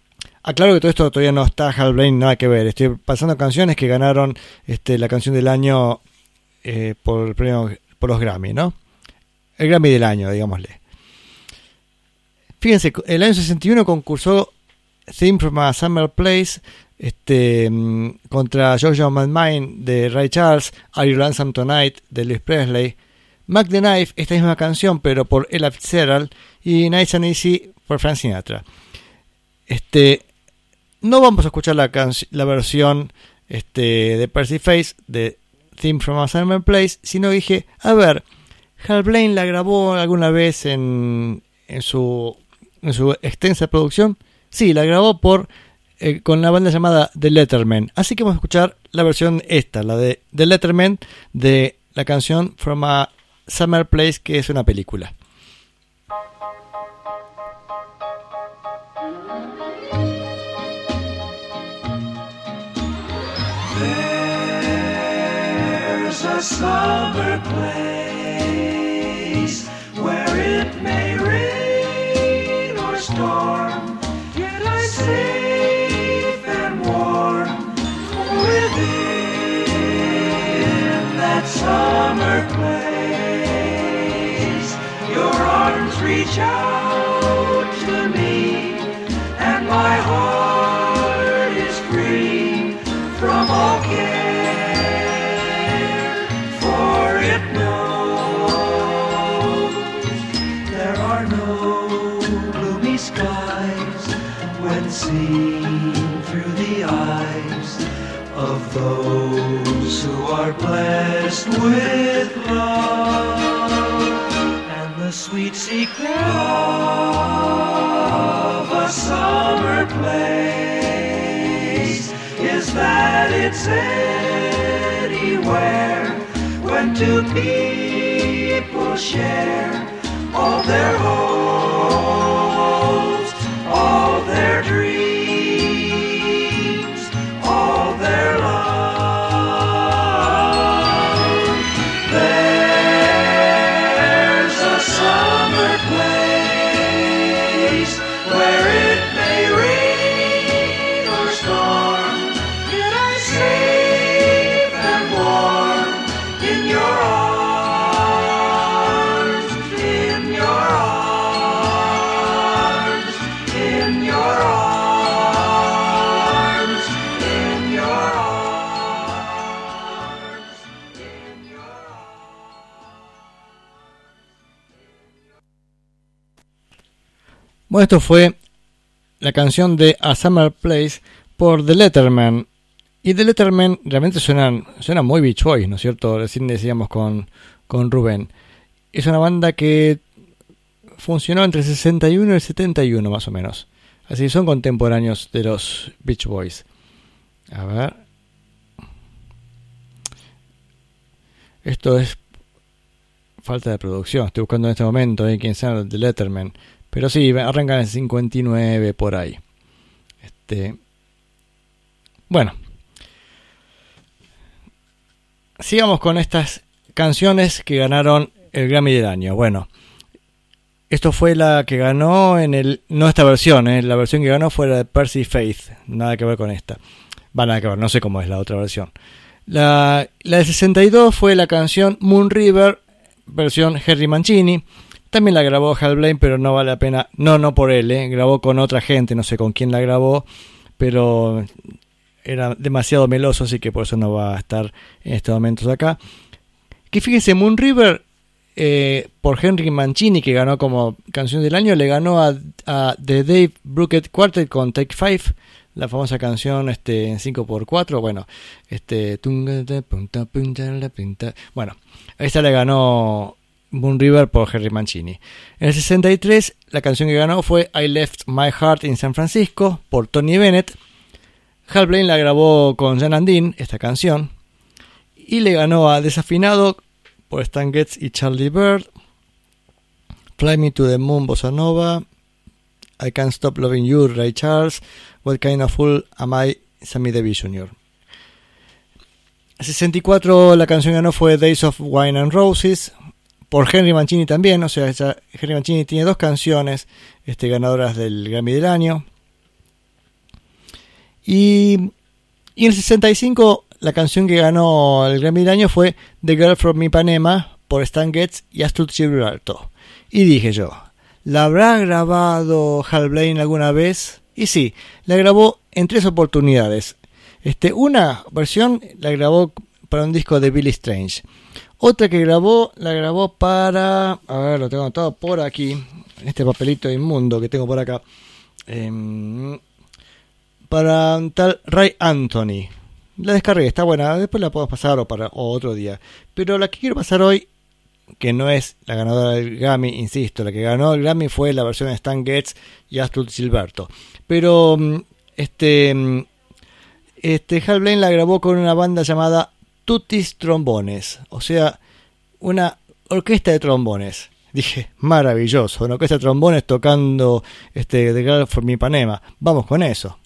Aclaro que todo esto todavía no está Hal Blaine, nada que ver. Estoy pasando canciones que ganaron este, la canción del año eh, por el premio por los Grammy, ¿no? El Grammy del año, digámosle. Fíjense, el año 61 concursó Theme from a Summer Place este, mm, contra Jojo My Mind de Ray Charles, Are You Lonesome Tonight de Elvis Presley, Mac the Knife, esta misma canción pero por Ella Fitzgerald y Nice and Easy por Frank Sinatra. Este, no vamos a escuchar la, la versión este, de Percy Face de Theme from a Summer Place, sino dije, a ver, Hal Blaine la grabó alguna vez en, en, su, en su extensa producción. Sí, la grabó por eh, con la banda llamada The Letterman. Así que vamos a escuchar la versión esta, la de The Letterman, de la canción From a Summer Place, que es una película. A summer place where it may rain or storm, yet I'm safe and warm within that summer place. Your arms reach out through the eyes of those who are blessed with love. And the sweet secret of a summer place is that it's anywhere when two people share all their hopes, all their dreams, Bueno, esto fue la canción de A Summer Place por The Letterman. Y The Letterman realmente suenan, suena muy Beach Boys, ¿no es cierto? Recién decíamos con, con Rubén. Es una banda que funcionó entre el 61 y el 71 más o menos. Así que son contemporáneos de los Beach Boys. A ver. Esto es falta de producción. Estoy buscando en este momento eh, quién sea The Letterman. Pero sí, arrancan en el 59 por ahí. Este. Bueno. Sigamos con estas canciones que ganaron el Grammy del año. Bueno. Esto fue la que ganó en el. No esta versión, eh, la versión que ganó fue la de Percy Faith. Nada que ver con esta. Va nada que ver, no sé cómo es la otra versión. La, la de 62 fue la canción Moon River, versión Harry Mancini. También la grabó Hal Blaine, pero no vale la pena. No, no por él, eh, grabó con otra gente, no sé con quién la grabó, pero era demasiado meloso, así que por eso no va a estar en estos momentos acá. Que fíjense, Moon River, eh, por Henry Mancini, que ganó como canción del año, le ganó a, a The Dave Brookett Quartet con Take Five, la famosa canción este, en 5x4. Bueno, este. Bueno, esta le ganó Moon River por Henry Mancini. En el 63, la canción que ganó fue I Left My Heart in San Francisco por Tony Bennett. Hal Blaine la grabó con Jan Andin, esta canción. Y le ganó a Desafinado por Stan Getz y Charlie Bird. Fly Me to the Moon, Bossa Nova. I Can't Stop Loving You, Ray Charles, What Kind of Fool Am I, Sammy Davis Jr. 64 la canción ganó fue Days of Wine and Roses, por Henry Mancini también, o sea, Henry Mancini tiene dos canciones este, ganadoras del Grammy del año. Y, y en el 65 la canción que ganó el Grammy del año fue The Girl from Ipanema por Stan Getz y Astrid Gilberto. Y dije yo, ¿la habrá grabado Hal Blaine alguna vez? Y sí, la grabó en tres oportunidades. Este, una versión la grabó para un disco de Billy Strange. Otra que grabó, la grabó para. A ver, lo tengo anotado por aquí. En este papelito inmundo que tengo por acá. Em, para tal Ray Anthony. La descargué, está buena. Después la puedo pasar o para otro día. Pero la que quiero pasar hoy, que no es la ganadora del Grammy, insisto, la que ganó el Grammy fue la versión de Stan Getz y Astrid Gilberto. Pero mm, este. mm, Este Hal Blaine la grabó con una banda llamada Tutis Trombones, o sea, una orquesta de trombones. Dije, maravilloso, una orquesta de trombones tocando este The Girl from Ipanema. Vamos con eso.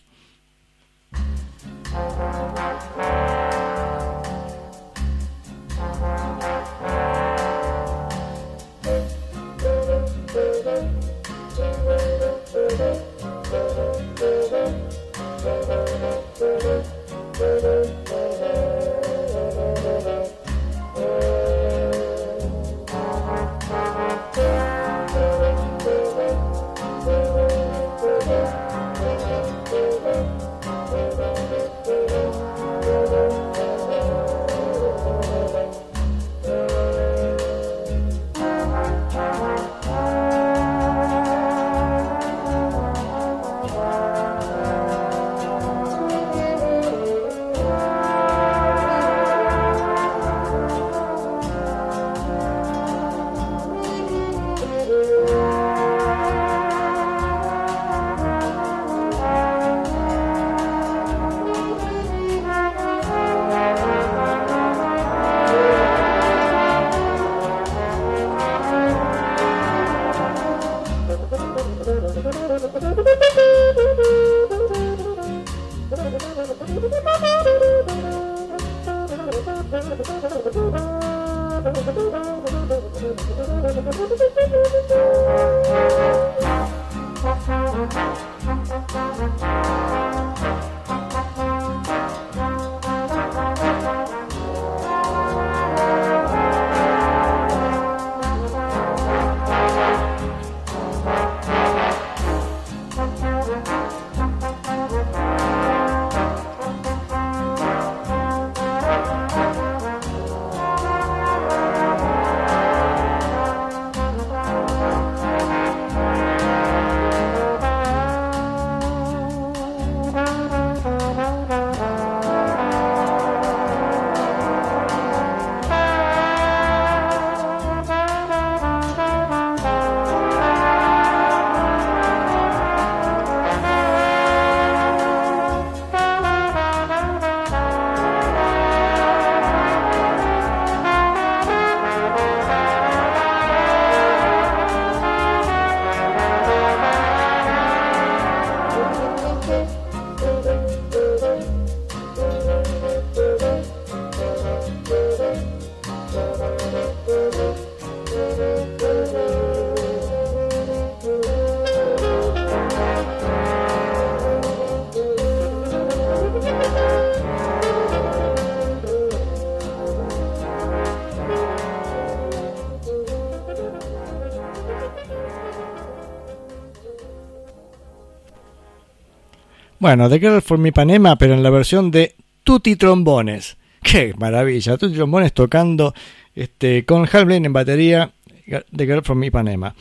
Bueno, The Girl from Ipanema, pero en la versión de Tutti Trombones. *laughs* ¡Qué maravilla! Tutti Trombones tocando este, con Hal Blaine en batería, The Girl from Ipanema.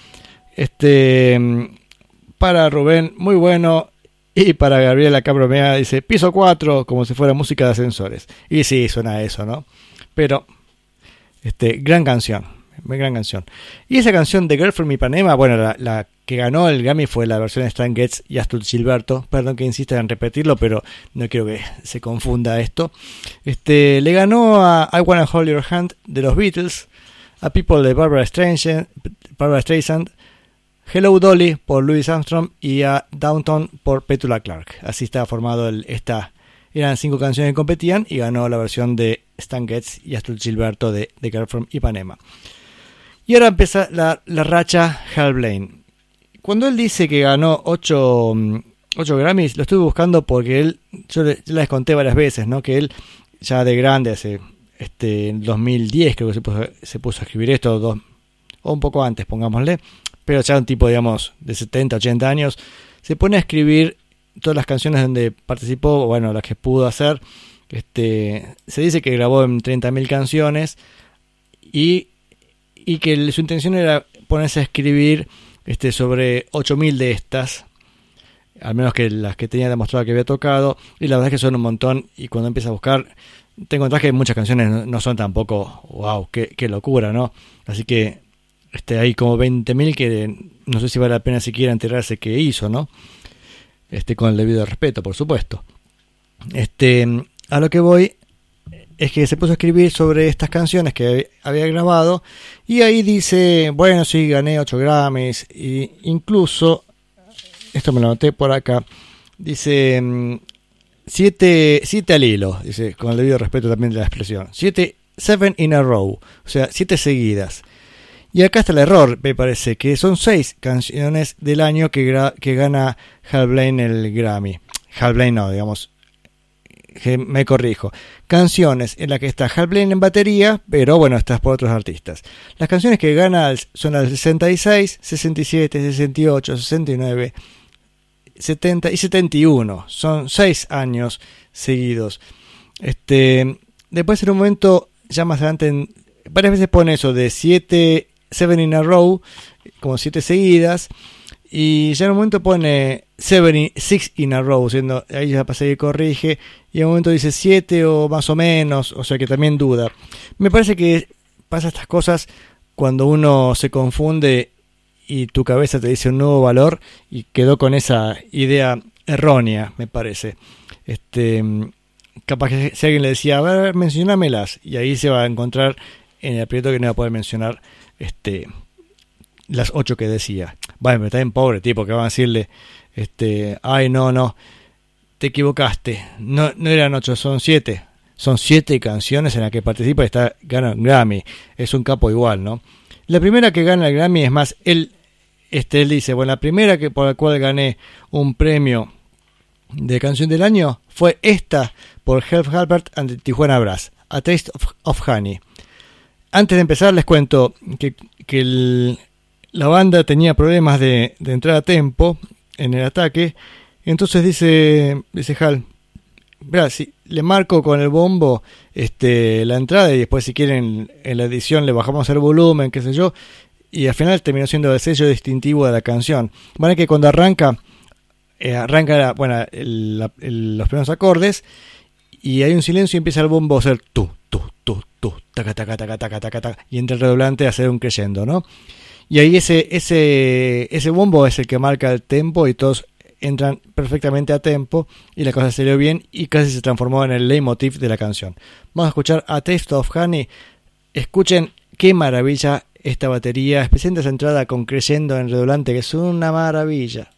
Este, para Rubén, muy bueno. Y para Gabriela Cabromea dice piso 4, como si fuera música de ascensores. Y sí, suena eso, ¿no? Pero, este, gran canción, muy gran canción. Y esa canción de Girl from Ipanema, bueno, la, la que ganó el Grammy fue la versión de Stan Getz y Astrid Gilberto. Perdón que insista en repetirlo, pero no quiero que se confunda esto. Este, le ganó a I Wanna Hold Your Hand de los Beatles, a People de Barbara Streisand, Barbara Streisand Hello Dolly por Louis Armstrong y a Downtown por Petula Clark. Así estaba formado el, esta. Eran cinco canciones que competían y ganó la versión de Stan Getz y Astor Gilberto de The Girl from Ipanema. Y ahora empieza la, la racha Hal Blaine. Cuando él dice que ganó 8, Grammys, lo estuve buscando porque él, yo, le- yo les conté varias veces, ¿no? Que él ya de grande, hace este, en 2010 creo que se puso, se puso a escribir esto, dos, o un poco antes, pongámosle, pero ya un tipo, digamos, de 70, 80 años, se pone a escribir todas las canciones donde participó, bueno, las que pudo hacer. Este, se dice que grabó en 30.000 canciones y, y que su intención era ponerse a escribir este, sobre 8.000 de estas, al menos que las que tenía demostrado que había tocado, y la verdad es que son un montón, y cuando empieza a buscar, te encontrás que muchas canciones no, son tampoco, wow, qué, qué locura, ¿no? Así que este, hay como 20.000 que no sé si vale la pena siquiera enterarse que hizo, ¿no? Este, con el debido respeto, por supuesto. Este, a lo que voy es que se puso a escribir sobre estas canciones que había grabado y ahí dice, bueno, sí, gané 8 Grammys e incluso, esto me lo anoté por acá, dice 7 siete al hilo, dice, con el debido respeto también de la expresión, 7, 7 in a row, o sea, 7 seguidas. Y acá está el error, me parece, que son 6 canciones del año que, que gana Hal Blaine el Grammy. Hal Blaine no, digamos, me corrijo. Canciones en las que está Hal Blaine en batería, pero bueno, estas por otros artistas. Las canciones que gana son las del 66, 67, 68, 69, 70 y 71. Son 6 años seguidos. Este, después en un momento, ya más adelante, en- varias veces pone eso de 7, 7 in a row, como 7 seguidas. Y ya en un momento pone 6 in a row, siendo, ahí ya pasa y corrige. Y en un momento dice 7 o más o menos, o sea que también duda. Me parece que pasa estas cosas cuando uno se confunde y tu cabeza te dice un nuevo valor y quedó con esa idea errónea, me parece. Este, capaz que si alguien le decía, a ver, mencionámelas, y ahí se va a encontrar en el aprieto que no va a poder mencionar este, las ocho que decía. Bueno, pero está bien pobre tipo, que van a decirle, este, ay, no, no, te equivocaste, no, no eran ocho, son siete. Son siete canciones en las que participa y está, gana un Grammy. Es un capo igual, ¿no? La primera que gana el Grammy es más, él, este, él dice, bueno, la primera que por la cual gané un premio de canción del año fue esta por Helf Halbert and Tijuana Brass, A Taste of, of Honey. Antes de empezar les cuento que, que el- la banda tenía problemas de, de entrar a tempo en el ataque. Entonces dice, dice Hal, "Mirá, si le marco con el bombo este, la entrada y después si quieren en la edición le bajamos el volumen, qué sé yo. Y al final terminó siendo el sello distintivo de la canción. Van a que cuando arranca, eh, arranca la- bueno, el- la- el- los primeros acordes y hay un silencio y empieza el bombo a hacer tu, tu, tu, tu, taca, taca, taca, taca, taca, taca, y entra el redoblante a hacer un creyendo, ¿no? Y ahí ese, ese, ese bombo es el que marca el tempo y todos entran perfectamente a tempo y la cosa salió bien y casi se transformó en el leitmotiv de la canción. Vamos a escuchar A Taste of Honey. Escuchen qué maravilla esta batería, especialmente esa entrada con creyendo en redoblante, que es una maravilla.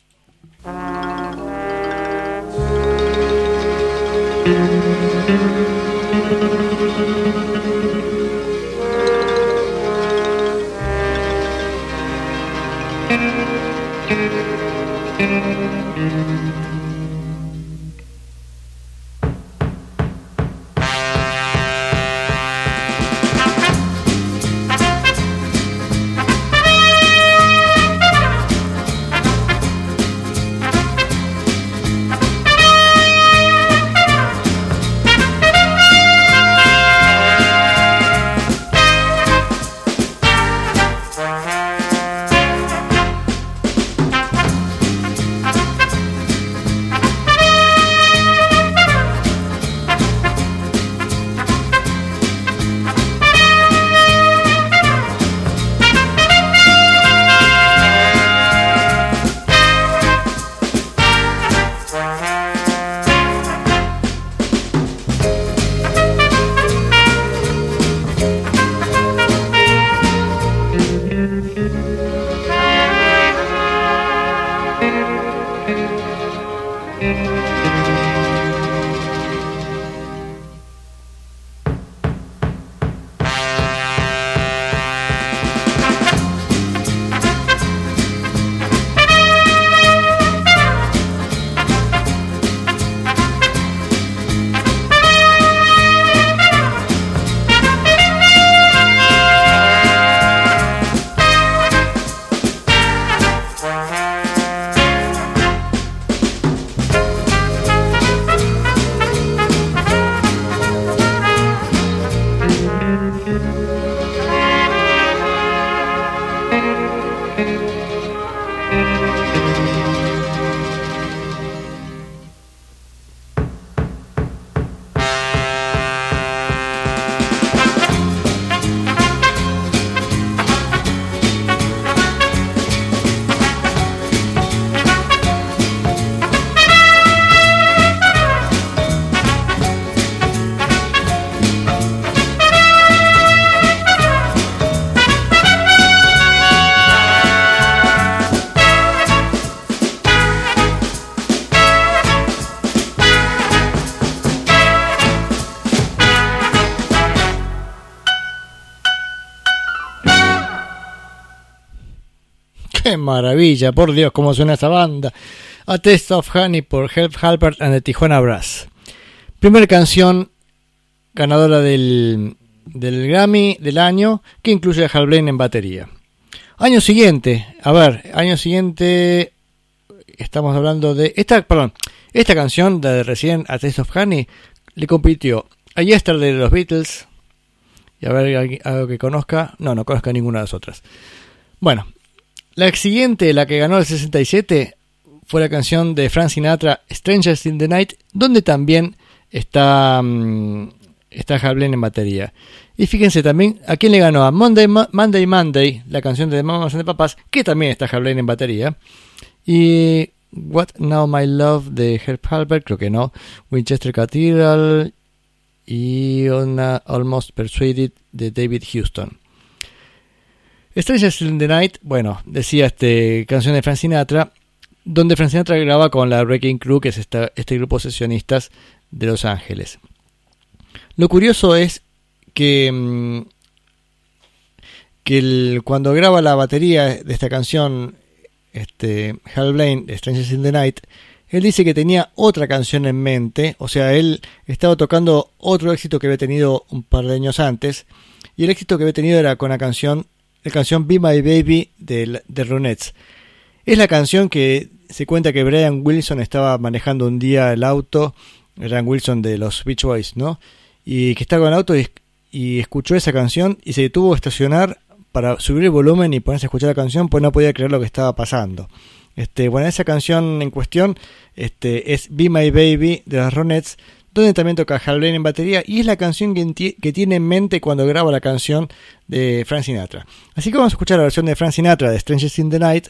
Maravilla, por Dios, cómo suena esa banda. A Taste of Honey por Help Halpert and the Tijuana Brass. Primera canción ganadora del, Grammy del año que incluye a Hal Blaine en batería. Año siguiente, a ver, año siguiente estamos hablando de esta, perdón, esta canción de recién A Taste of Honey le compitió a Yesterday de los Beatles y a ver algo que conozca, no, no conozca ninguna de las otras. Bueno, la siguiente, la que ganó el 67, fue la canción de Frank Sinatra, Strangers in the Night, donde también está, mm, está Hal Blaine en batería. Y fíjense también a quién le ganó a Monday, Mo- Monday, Monday, la canción de Mamas and the Papas, que también está Hal Blaine en batería. Y What Now My Love de Herb Halbert, creo que no. Winchester Cathedral y Almost Persuaded de David Houston. Strangers in the Night, bueno, decía este canción de Frank Sinatra, donde Frank Sinatra graba con la Wrecking Crew, que es este grupo de sesionistas de Los Ángeles. Lo curioso es que, mm, que cuando graba la batería de esta canción, este, Hal Blaine, Strangers in the Night, él dice que tenía otra canción en mente, o sea, él estaba tocando otro éxito que había tenido un par de años antes, y el éxito que había tenido era con la canción, la canción Be My Baby de, de Ronettes. Es la canción que se cuenta que Brian Wilson estaba manejando un día el auto, Brian Wilson de los Beach Boys, ¿no? Y que estaba con el auto y, escuchó esa canción y se detuvo a estacionar para subir el volumen y ponerse a escuchar la canción, pues no podía creer lo que estaba pasando. Este, bueno, esa canción en cuestión este, es Be My Baby de los Ronettes, donde también toca Hal Blaine en batería y es la canción que, que tiene en mente cuando graba la canción de Frank Sinatra. Así que vamos a escuchar la versión de Frank Sinatra de Strangers in the Night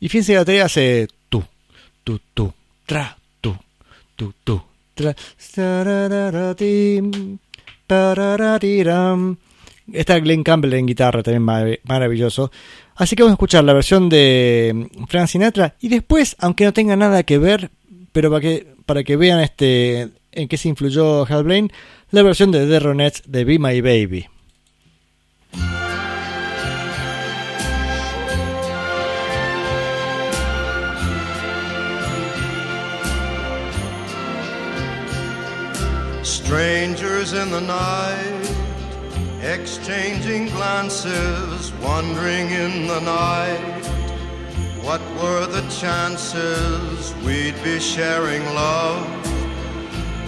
y fíjense que la batería hace tu, tu, tu, tra, tu, tu, tu, tra. Está Glenn Campbell en guitarra, también mar- maravilloso. Así que vamos a escuchar la versión de Frank Sinatra y después, aunque no tenga nada que ver, pero para que, para que vean este en qué se influyó Hal Blaine, la versión de The Ronettes de Be My Baby. Strangers in the night, exchanging glances, wandering in the night. What were the chances we'd be sharing love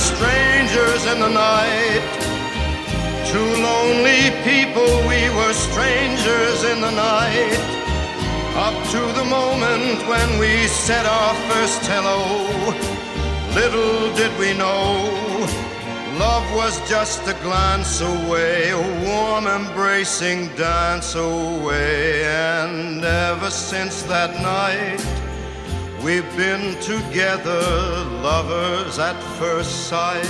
Strangers in the night, two lonely people, we were strangers in the night. Up to the moment when we said our first hello, little did we know. Love was just a glance away, a warm embracing dance away. And ever since that night, we've been together, lovers at first sight.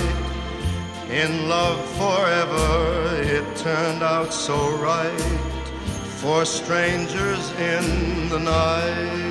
In love forever, it turned out so right for strangers in the night.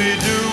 We do.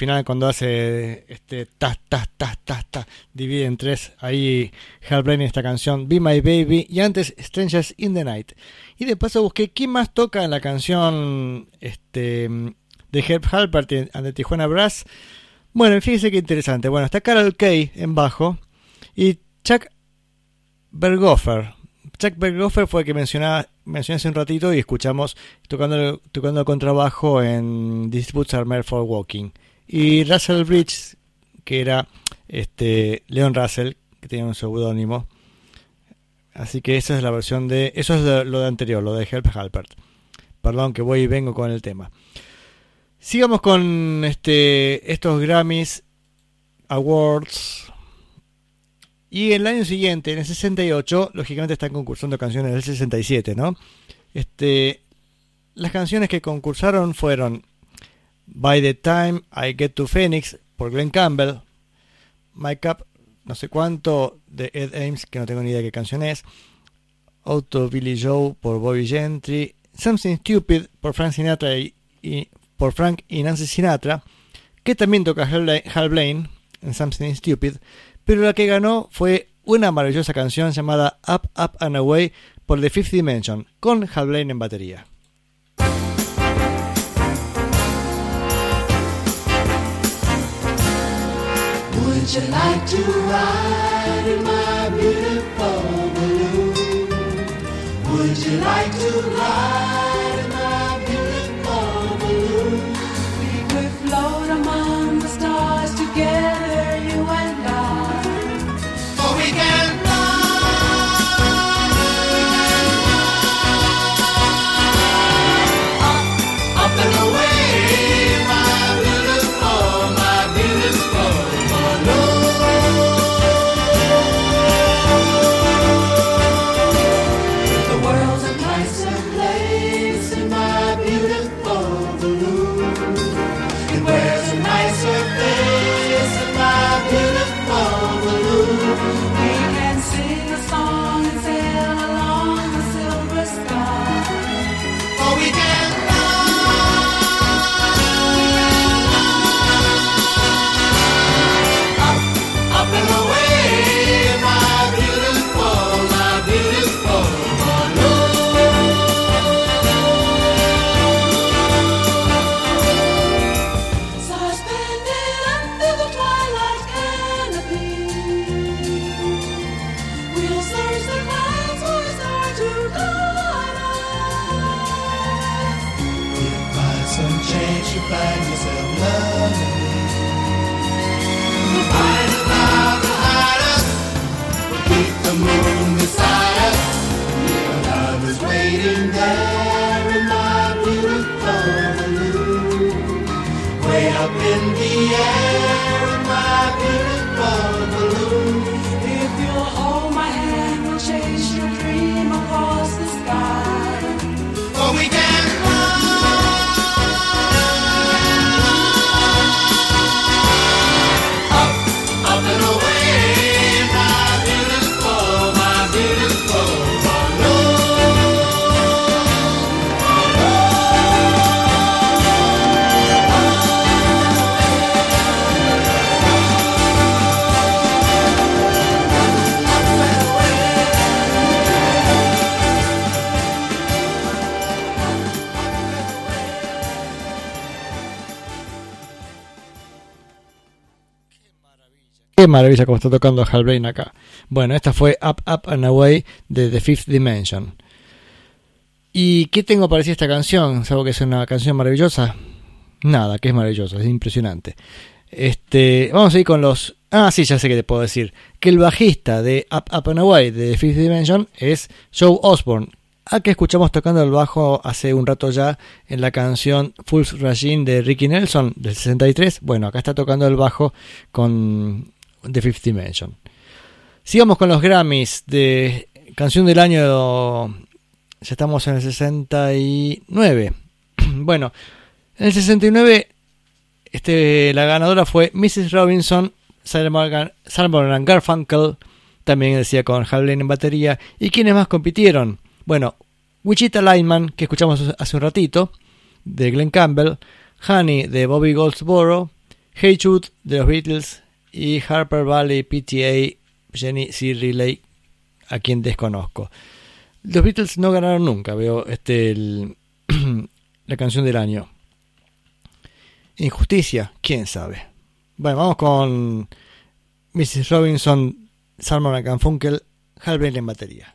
Final cuando hace este tas, tas, tas, tas, tas, divide en tres. Ahí Hellbrain esta canción Be My Baby y antes Strangers in the Night. Y de paso busqué quién más toca en la canción este de Herb Halpert the Tijuana Brass. Bueno, fíjese qué interesante. Bueno, está Carol Kay en bajo y Chuck Berghofer. Chuck Berghofer fue el que mencionaba, mencioné hace un ratito y escuchamos tocando, tocando el contrabajo en These Boots Are for Walking. Y Russell Bridge, que era este Leon Russell, que tenía un seudónimo. Así que esa es la versión de. Eso es lo, de anterior, lo de Help Halpert. Perdón que voy y vengo con el tema. Sigamos con este estos Grammys Awards Y el año siguiente, en el 68, lógicamente están concursando canciones del 67, ¿no? Este, las canciones que concursaron fueron By the Time I Get to Phoenix por Glenn Campbell, My Cup, no sé cuánto, de Ed Ames, que no tengo ni idea de qué canción es, Auto Billy Joe por Bobby Gentry, Something Stupid por Frank Sinatra y, por Frank y Nancy Sinatra, que también toca Hal Blaine en Something Stupid, pero la que ganó fue una maravillosa canción llamada Up, Up and Away por The Fifth Dimension, con Hal Blaine en batería. Would you like to ride in my beautiful balloon? Would you like to ride Qué maravilla como está tocando Hal Blaine acá. Bueno, esta fue Up, Up and Away de The Fifth Dimension. ¿Y qué tengo para decir esta canción? ¿Sabgo que es una canción maravillosa? Nada, que es maravillosa, es impresionante. Este, vamos a ir con los... Ah, sí, ya sé que te puedo decir. Que el bajista de Up, Up and Away de The Fifth Dimension es Joe Osborne, a que escuchamos tocando el bajo hace un rato ya en la canción Fool's Regime de Ricky Nelson del 63. Bueno, acá está tocando el bajo con The Fifth Dimension. Sigamos con los Grammys de canción del año. Ya estamos en el 69. *clears throat* bueno, en el 69 este, la ganadora fue Mrs. Robinson, Simon Garfunkel, también decía con Hal Blaine en batería. ¿Y quiénes más compitieron? Bueno, Wichita Lineman, que escuchamos hace un ratito, de Glenn Campbell, Honey de Bobby Goldsboro, Hey Jude de los Beatles y Harper Valley PTA Jenny C. Riley, a quien desconozco. Los Beatles no ganaron nunca, veo este el- *clears throat* la canción del año. Injusticia, quién sabe. Bueno, vamos con Mrs. Robinson, Salmon Garfunkel, Hal Blaine en batería.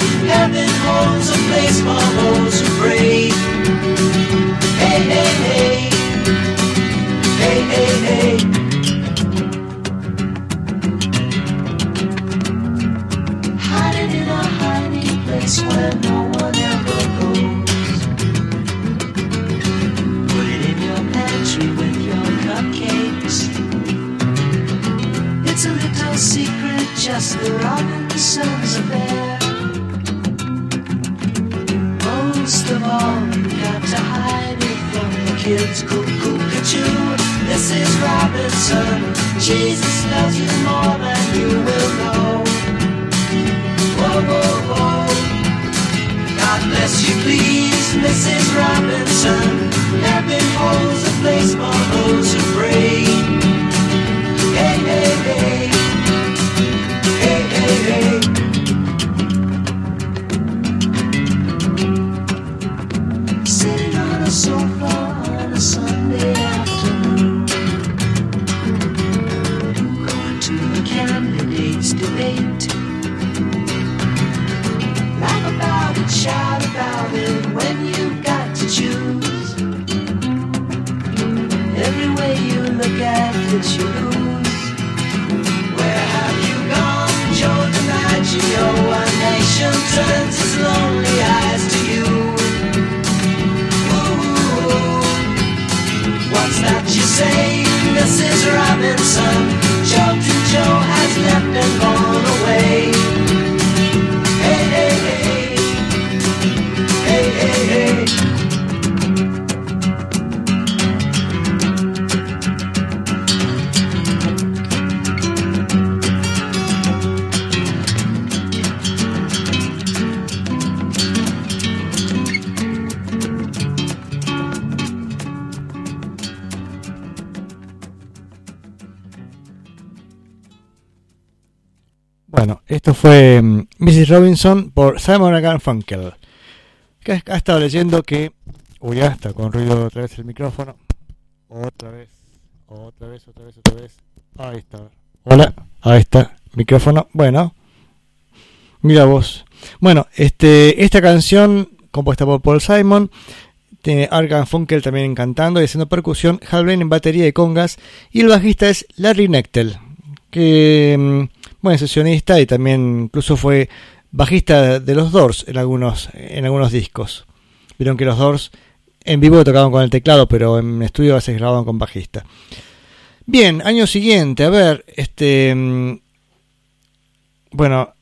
Heaven holds a place for those who pray. Hey, hey, hey. Hey, hey, hey. Esto fue mm, Mrs. Robinson por Simon Garfunkel. Que ha estado leyendo que. Uy, ya está con ruido otra vez el micrófono. Otra vez, otra vez, otra vez, otra vez. Ahí está. Hola, ahí está. Micrófono. Bueno, mira vos. Bueno, este, esta canción compuesta por Paul Simon. Tiene Art Garfunkel también cantando y haciendo percusión. Hal Blaine en batería y congas. Y el bajista es Larry Nectel. Que. Bueno, es sesionista y también incluso fue bajista de los Doors en algunos, en algunos discos. Vieron que los Doors en vivo tocaban con el teclado, pero en estudio a veces grababan con bajista. Bien, año siguiente, a ver, este. mm, Bueno,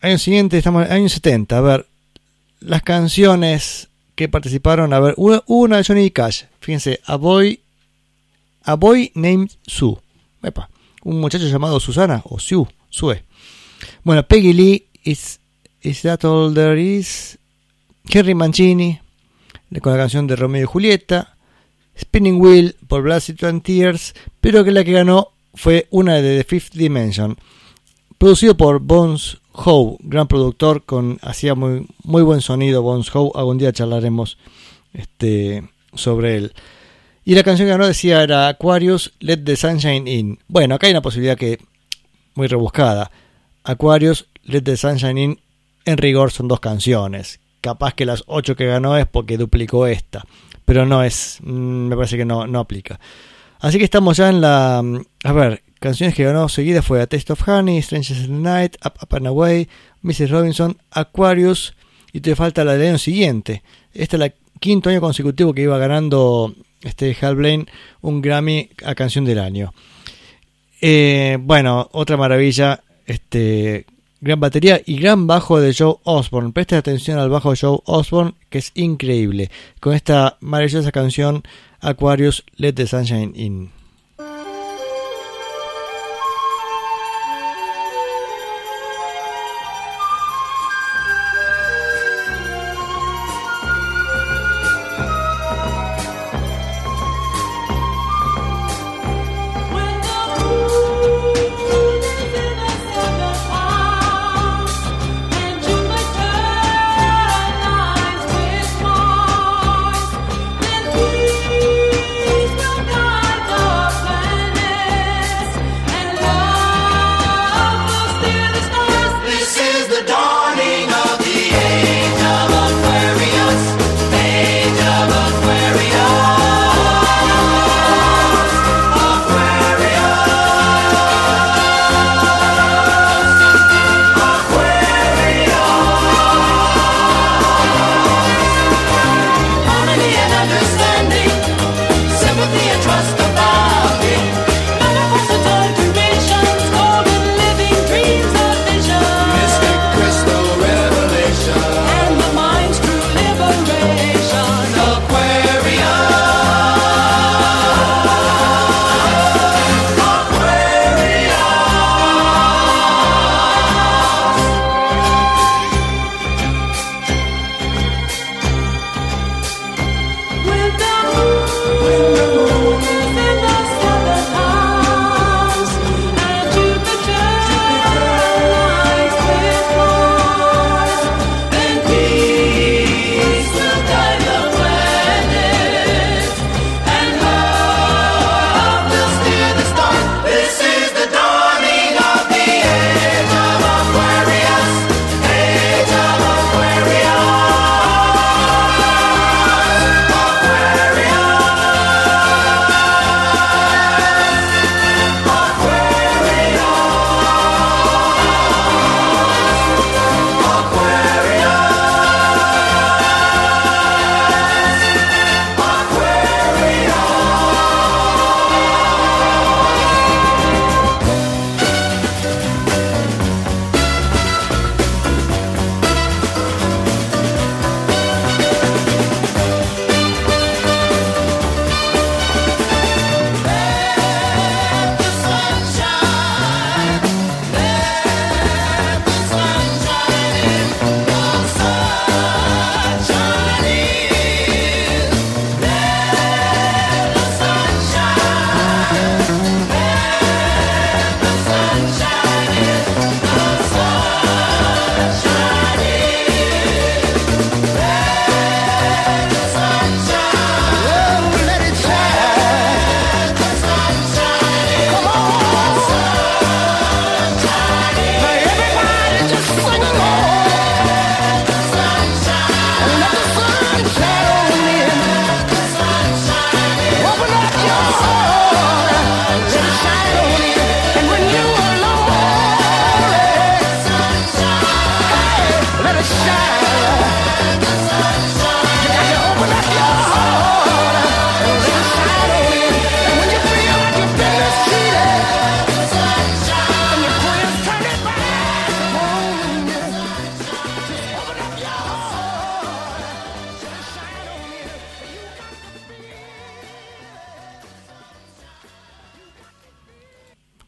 año siguiente, estamos en año 70, a ver, las canciones que participaron, a ver, una, una de Johnny Cash, fíjense, A Boy, A Boy Named Sue. Un muchacho llamado Susana o Sue, Sue. Bueno, Peggy Lee, Is, is That All There Is? Henry Mancini, con la canción de Romeo y Julieta. Spinning Wheel por Sweat and Tears, pero que la que ganó fue una de The Fifth Dimension. Producido por Bones Howe, gran productor, con hacía muy, muy buen sonido Bones Howe. Algún día charlaremos este, sobre él. Y la canción que ganó decía era Aquarius, Let the Sunshine In. Bueno, acá hay una posibilidad que muy rebuscada. Aquarius, Let the Sunshine In, en rigor son dos canciones. Capaz que las ocho que ganó es porque duplicó esta. Pero no es, mm, me parece que no, no aplica. Así que estamos ya en la... mm, A ver, canciones que ganó seguidas fue A Taste of Honey, Strangers in the Night, Up, Up and Away, Mrs. Robinson, Aquarius, y te falta la del año siguiente. Este es el quinto año consecutivo que iba ganando este Hal Blaine un Grammy a canción del año. Eh, bueno, otra maravilla, este gran batería y gran bajo de Joe Osborne. Presta atención al bajo de Joe Osborne, que es increíble. Con esta maravillosa canción Aquarius Let the Sunshine In.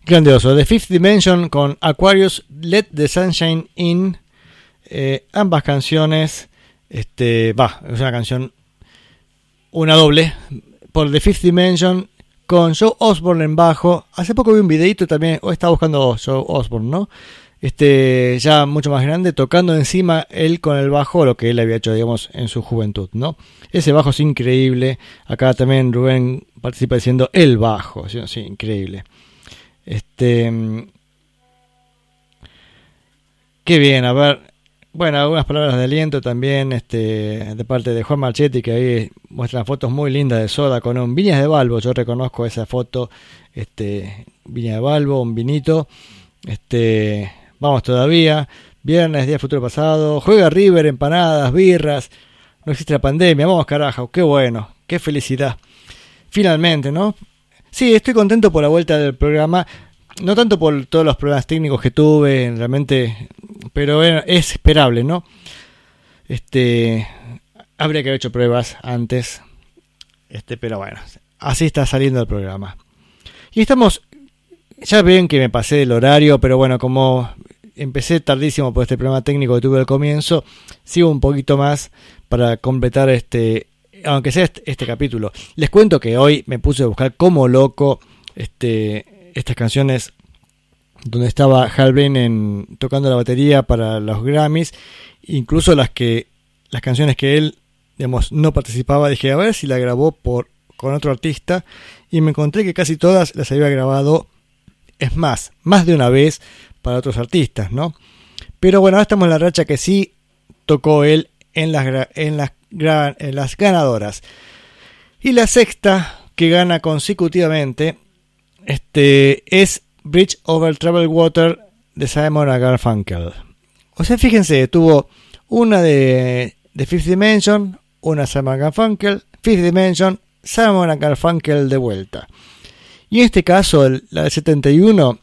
Grandioso. The Fifth Dimension con Aquarius Let the Sunshine In. Eh, ambas canciones. Este. Va, es una canción. Una doble. Por The Fifth Dimension. Con Joe Osborne en bajo. Hace poco vi un videito también. O estaba buscando Joe Osborne, ¿no? Este. Ya mucho más grande. Tocando encima él con el bajo. Lo que él había hecho, digamos, en su juventud, ¿no? Ese bajo es increíble. Acá también Rubén participa diciendo el bajo. Sí, sí, increíble. Este. mm, Qué bien, a ver. Bueno, algunas palabras de aliento también este, de parte de Juan Marchetti, que ahí muestra fotos muy lindas de soda con un Viñas de Balbo. Yo reconozco esa foto, este, Viña de Balbo, un vinito. Este, vamos todavía. Viernes, día futuro pasado. Juega River, empanadas, birras. No existe la pandemia. Vamos, carajo. Qué bueno. Qué felicidad. finalmente, ¿no? Sí, estoy contento por la vuelta del programa. No tanto por todos los problemas técnicos que tuve, realmente, pero era- es esperable, ¿no? Este, habría que haber hecho pruebas antes, este, pero bueno, así está saliendo el programa. Y estamos, ya ven que me pasé del horario, pero bueno, como empecé tardísimo por este problema técnico que tuve al comienzo, sigo un poquito más para completar este, aunque sea este, este capítulo. Les cuento que hoy me puse a buscar como loco este, estas canciones donde estaba Hal Blaine tocando la batería para los Grammys, incluso las que las canciones que él digamos no participaba, dije a ver si la grabó por con otro artista y me encontré que casi todas las había grabado es más, más de una vez para otros artistas, ¿no? Pero bueno, ahora estamos en la racha que sí tocó él en las en las en las ganadoras. Y la sexta que gana consecutivamente este es Bridge Over Troubled Water de Simon Garfunkel. O sea, fíjense, tuvo una de, de Fifth Dimension, una Simon Garfunkel, Fifth Dimension, Simon Garfunkel de vuelta. Y en este caso, la del 71,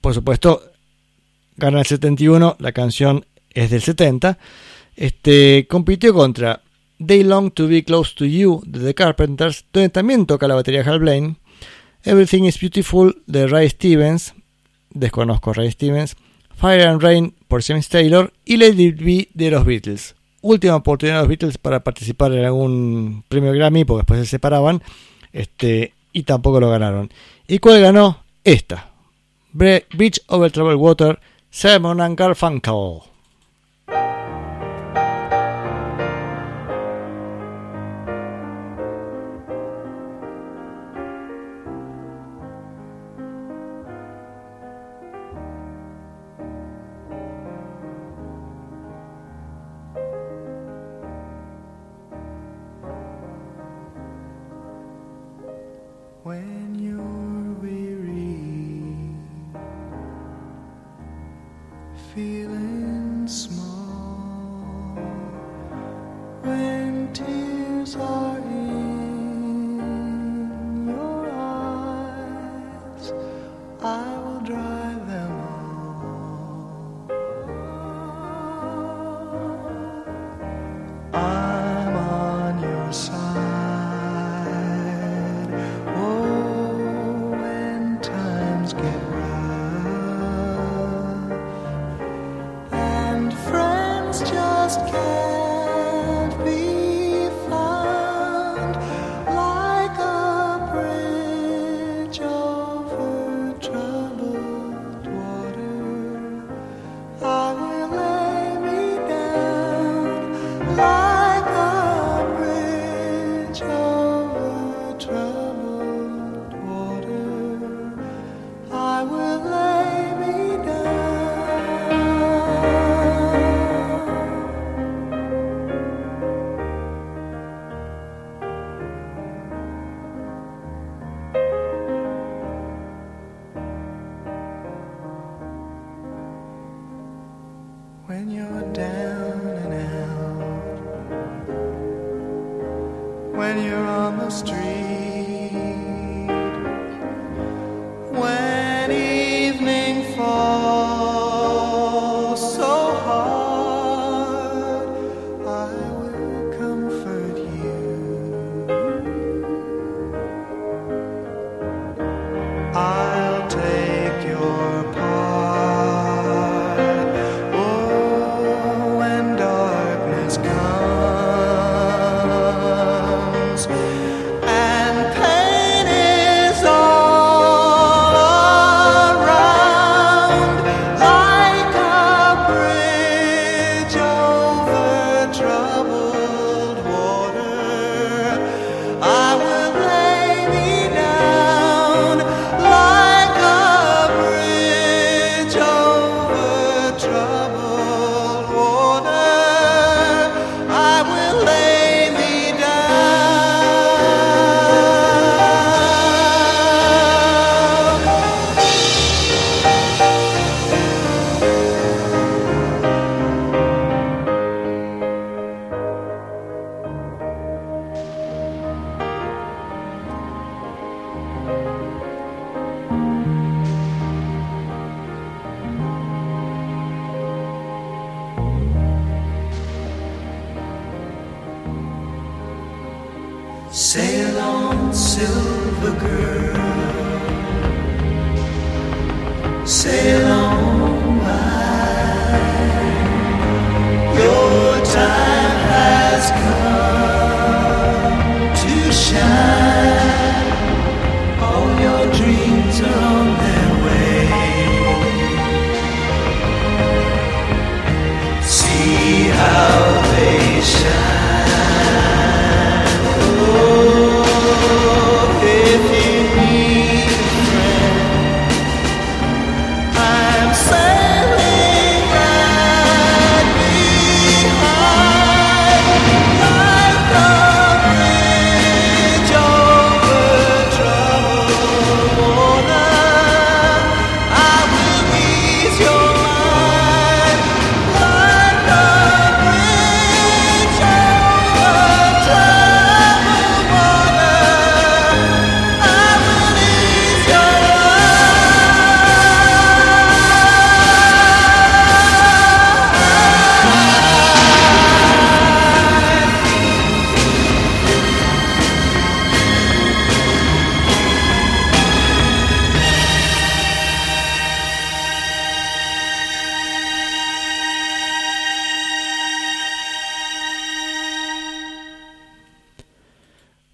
por supuesto, gana el 71, la canción es del 70. Este, compitió contra They Long to Be Close to You de The Carpenters, donde también toca la batería Hal Blaine. Everything is Beautiful de Ray Stevens, desconozco Ray Stevens. Fire and Rain por James Taylor y Let It Be de los Beatles. Última oportunidad de los Beatles para participar en algún premio Grammy, porque después se separaban este, y tampoco lo ganaron. ¿Y cuál ganó? Esta. Bridge Over Troubled Water, Simon and Garfunkel. Tears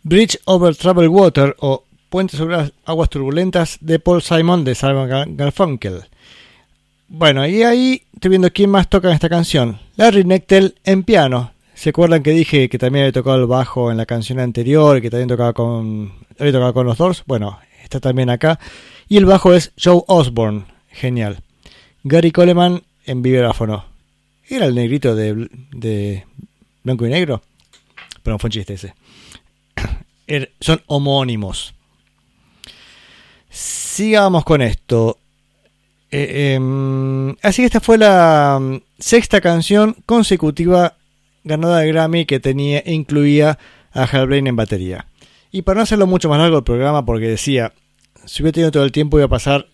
Bridge over Troubled Water o Puente sobre las aguas turbulentas de Paul Simon de Simon Gar- Garfunkel. Bueno, y ahí estoy viendo quién más toca en esta canción. Larry Nectel en piano. ¿Se acuerdan que dije que también había tocado el bajo en la canción anterior, que también tocaba con, había tocado con los Doors? Bueno, está también acá. Y el bajo es Joe Osborne. Genial. Gary Coleman en vibráfono. Era el negrito de, de blanco y negro. Pero fue un chiste ese. Er- son homónimos. Sigamos con esto. Eh, em, así que esta fue la mm, sexta canción consecutiva ganadora de Grammy que tenía incluía a Hal Blaine en batería. Y para no hacerlo mucho más largo el programa, porque decía, si hubiera tenido todo el tiempo iba a pasar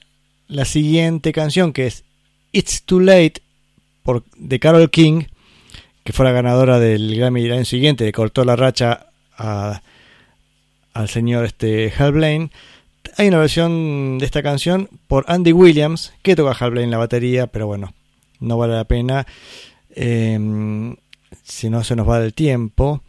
la siguiente canción que es It's Too Late por, de Carol King, que fue la ganadora del Grammy el año siguiente, cortó la racha a, al señor este Hal Blaine. Hay una versión de esta canción por Andy Williams, que toca Hal Blaine la batería, pero bueno, no vale la pena. Eh, si no se nos va del tiempo.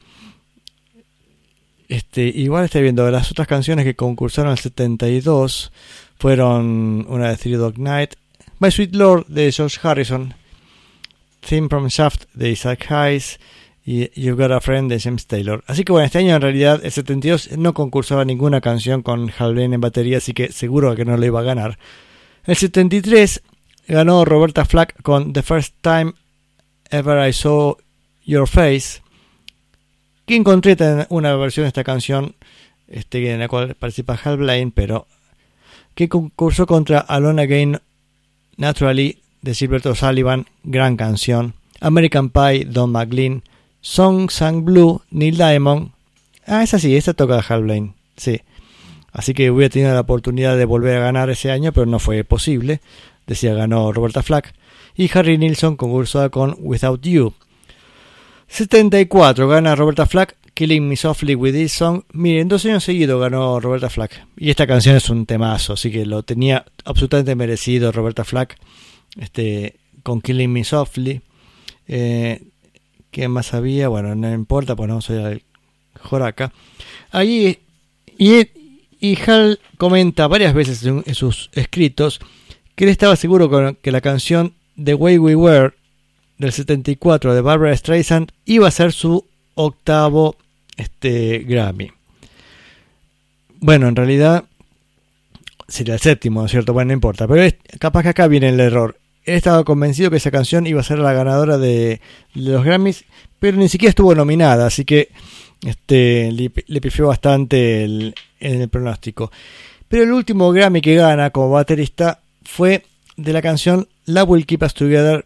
Este, igual estoy viendo las otras canciones que concursaron en el 72 fueron una de Three Dog Night, My Sweet Lord de George Harrison, Theme from Shaft de Isaac Hayes y You've Got a Friend de James Taylor. Así que bueno, este año en realidad el 72 no concursaba ninguna canción con Hal Blaine en batería, así que seguro que no lo iba a ganar. El 73 ganó Roberta Flack con The First Time Ever I Saw Your Face, que encontré una versión de esta canción este, en la cual participa Hal Blaine, pero que concursó contra Alone Again Naturally de Gilberto Sullivan, gran canción, American Pie, Don McLean, Song Sang Blue, Neil Diamond. Ah, esa sí, esta toca de Hal Blaine, sí. Así que hubiera tenido la oportunidad de volver a ganar ese año, pero no fue posible. Decía, ganó Roberta Flack. Y Harry Nilsson concursó con Without You. 74 gana Roberta Flack, Killing Me Softly with This Song. Miren, dos años seguidos ganó Roberta Flack. Y esta canción es un temazo, así que lo tenía absolutamente merecido Roberta Flack este, con Killing Me Softly. Eh, ¿Qué más había? Bueno, no importa, pues no soy el Joraca. Ahí, y, y Hal comenta varias veces en, sus escritos que él estaba seguro que la canción The Way We Were del 74 de Barbara Streisand iba a ser su octavo este, Grammy. Bueno, en realidad sería el séptimo, ¿no es cierto? Bueno, no importa, pero capaz que acá viene el error. Él estaba convencido que esa canción iba a ser la ganadora de, los Grammys, pero ni siquiera estuvo nominada, así que este, le, pifió bastante el- en el pronóstico. Pero el último Grammy que gana como baterista fue de la canción Love Will Keep Us Together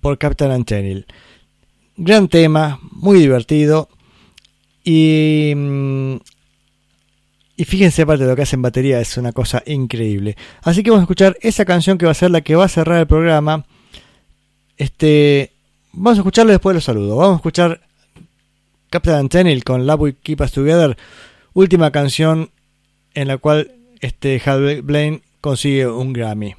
por Captain Antenil. Gran tema, muy divertido. Y, mm, y fíjense aparte de lo que hace en batería, es una cosa increíble. Así que vamos a escuchar esa canción que va a ser la que va a cerrar el programa. Este, vamos a escucharlo después de los saludos. Vamos a escuchar Captain Antenil con Love Will Keep Us Together. Última canción en la cual este Hal Blaine consigue un Grammy.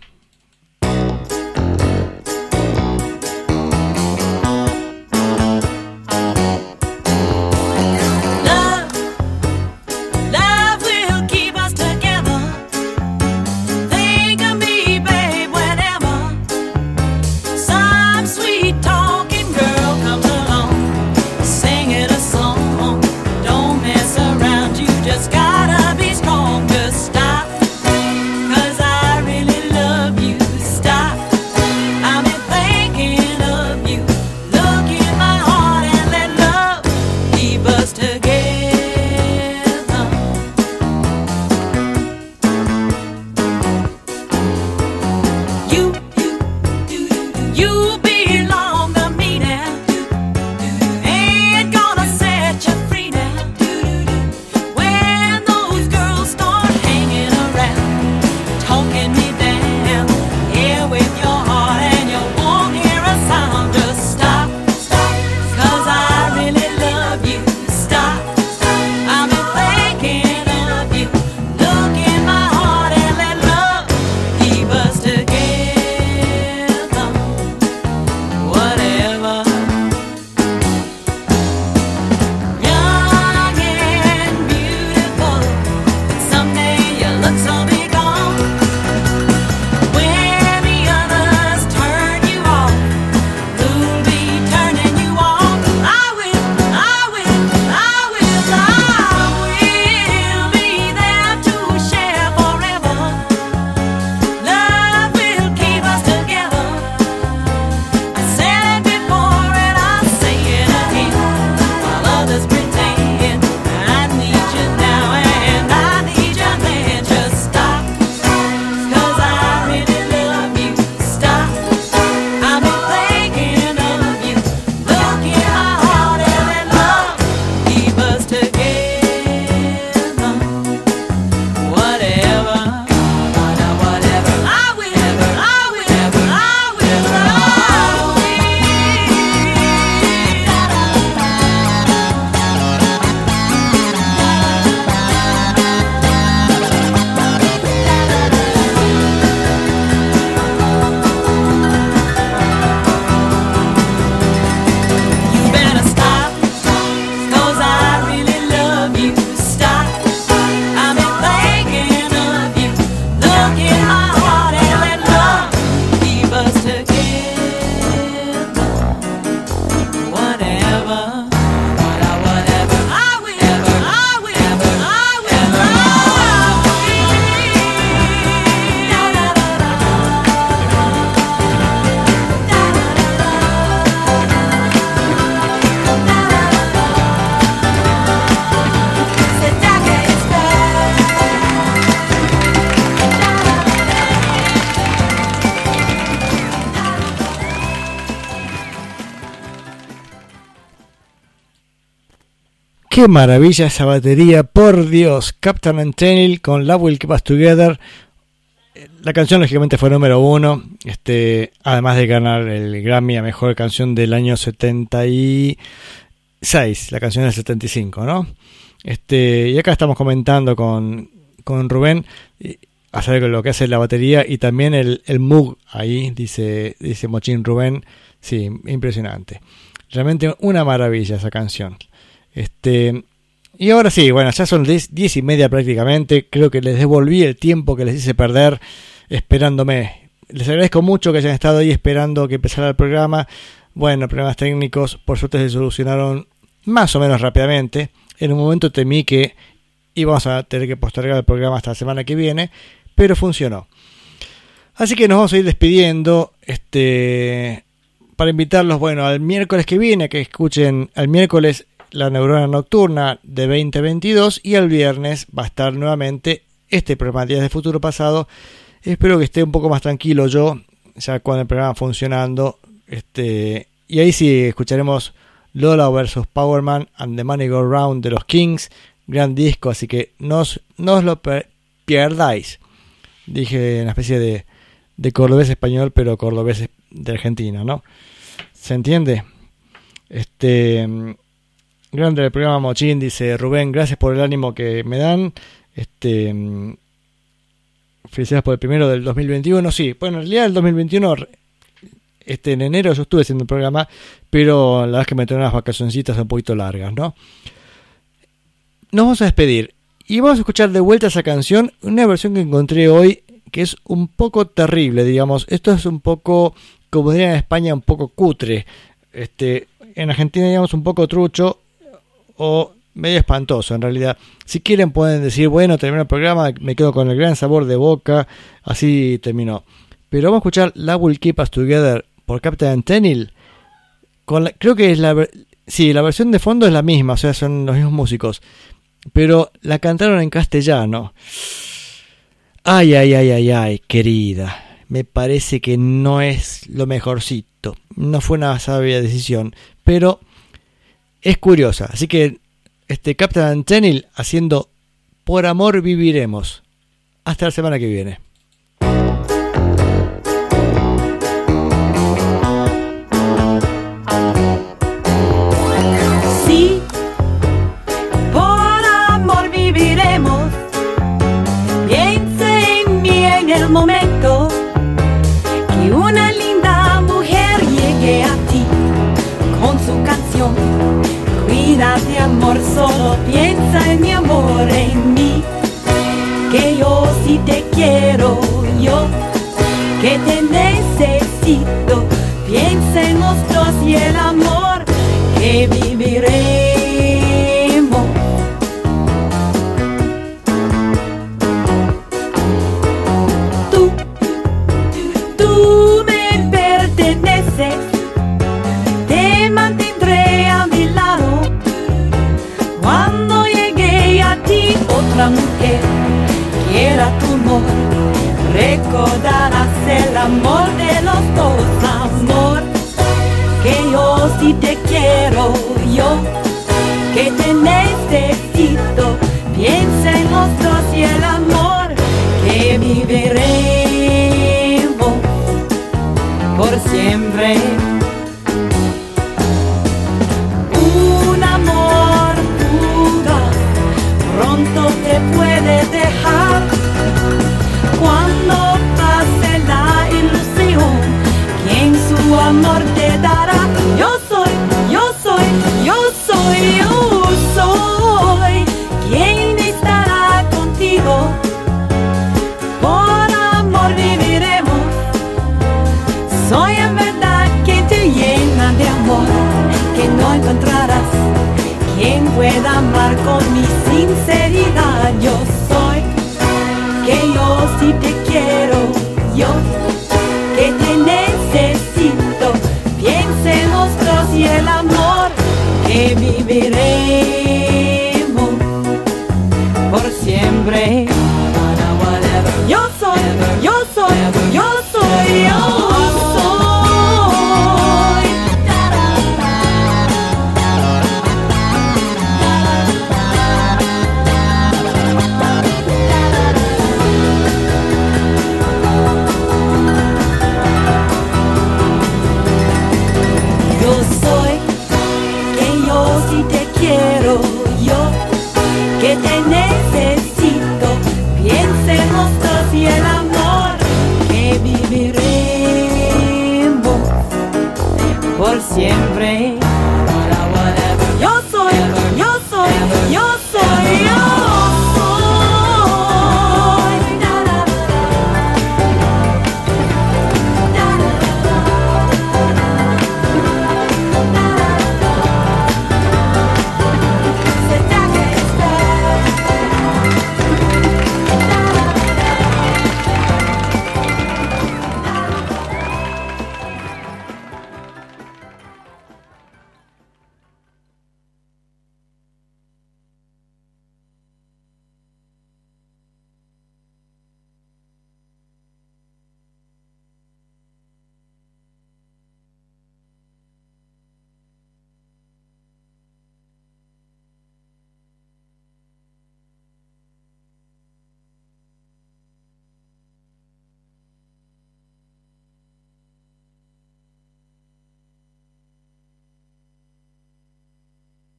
Qué maravilla esa batería, por Dios. Captain Antenil con Love Will Keep Us Together. La canción lógicamente fue número uno, este, además de ganar el Grammy a Mejor Canción del año 76, la canción del 75, ¿no? Este, y acá estamos comentando con, con Rubén acerca de lo que hace la batería y también el, el ahí, dice, dice Mochín Rubén, sí, impresionante. Realmente una maravilla esa canción. Este, y ahora sí, bueno, ya son 10 10 y media prácticamente. Creo que les devolví el tiempo que les hice perder esperándome. Les agradezco mucho que hayan estado ahí esperando que empezara el programa. Bueno, problemas técnicos, por suerte se solucionaron más o menos rápidamente. En un momento temí que íbamos a tener que postergar el programa hasta la semana que viene, pero funcionó. Así que nos vamos a ir despidiendo. Este, para invitarlos, bueno, al miércoles que viene, que escuchen al miércoles la neurona nocturna de 2022 y el viernes va a estar nuevamente este programa Días de Futuro Pasado. Espero que esté un poco más tranquilo yo, ya con el programa funcionando. Este, y ahí sí escucharemos Lola vs Powerman and the Money Go Round de los Kings, gran disco, así que no os, lo pierdáis. Dije una especie de, de cordobés español, pero cordobés de Argentina, ¿no? ¿Se entiende? Este grande el programa Mochín, dice Rubén, gracias por el ánimo que me dan. Este, mm, felicidades por el primero del 2021. Sí, bueno, en realidad el 2021, este, en enero yo estuve haciendo el programa, pero la verdad es que me traen unas vacacioncitas un poquito largas, ¿no? Nos vamos a despedir y vamos a escuchar de vuelta esa canción, una versión que encontré hoy que es un poco terrible, digamos. Esto es un poco, como dirían en España, un poco cutre. Este, en Argentina, digamos, un poco trucho o medio espantoso en realidad. Si quieren pueden decir, bueno, termino el programa, me quedo con el gran sabor de boca, así terminó. Pero vamos a escuchar La Will Keep Us Together por Captain Tenil. Con creo que es la... Sí, la versión de fondo es la misma, o sea, son los mismos músicos. Pero la cantaron en castellano. Ay, ay, ay, ay, ay, querida. Me parece que no es lo mejorcito. No fue una sabia decisión. Pero es curiosa. Así que este Captain Tenil haciendo Por amor viviremos. Hasta la semana que viene. Cuídate amor, solo piensa en mi amor, en mí. Que yo sí te quiero, yo que te necesito. Piensa en los dos y el amor que viviremos.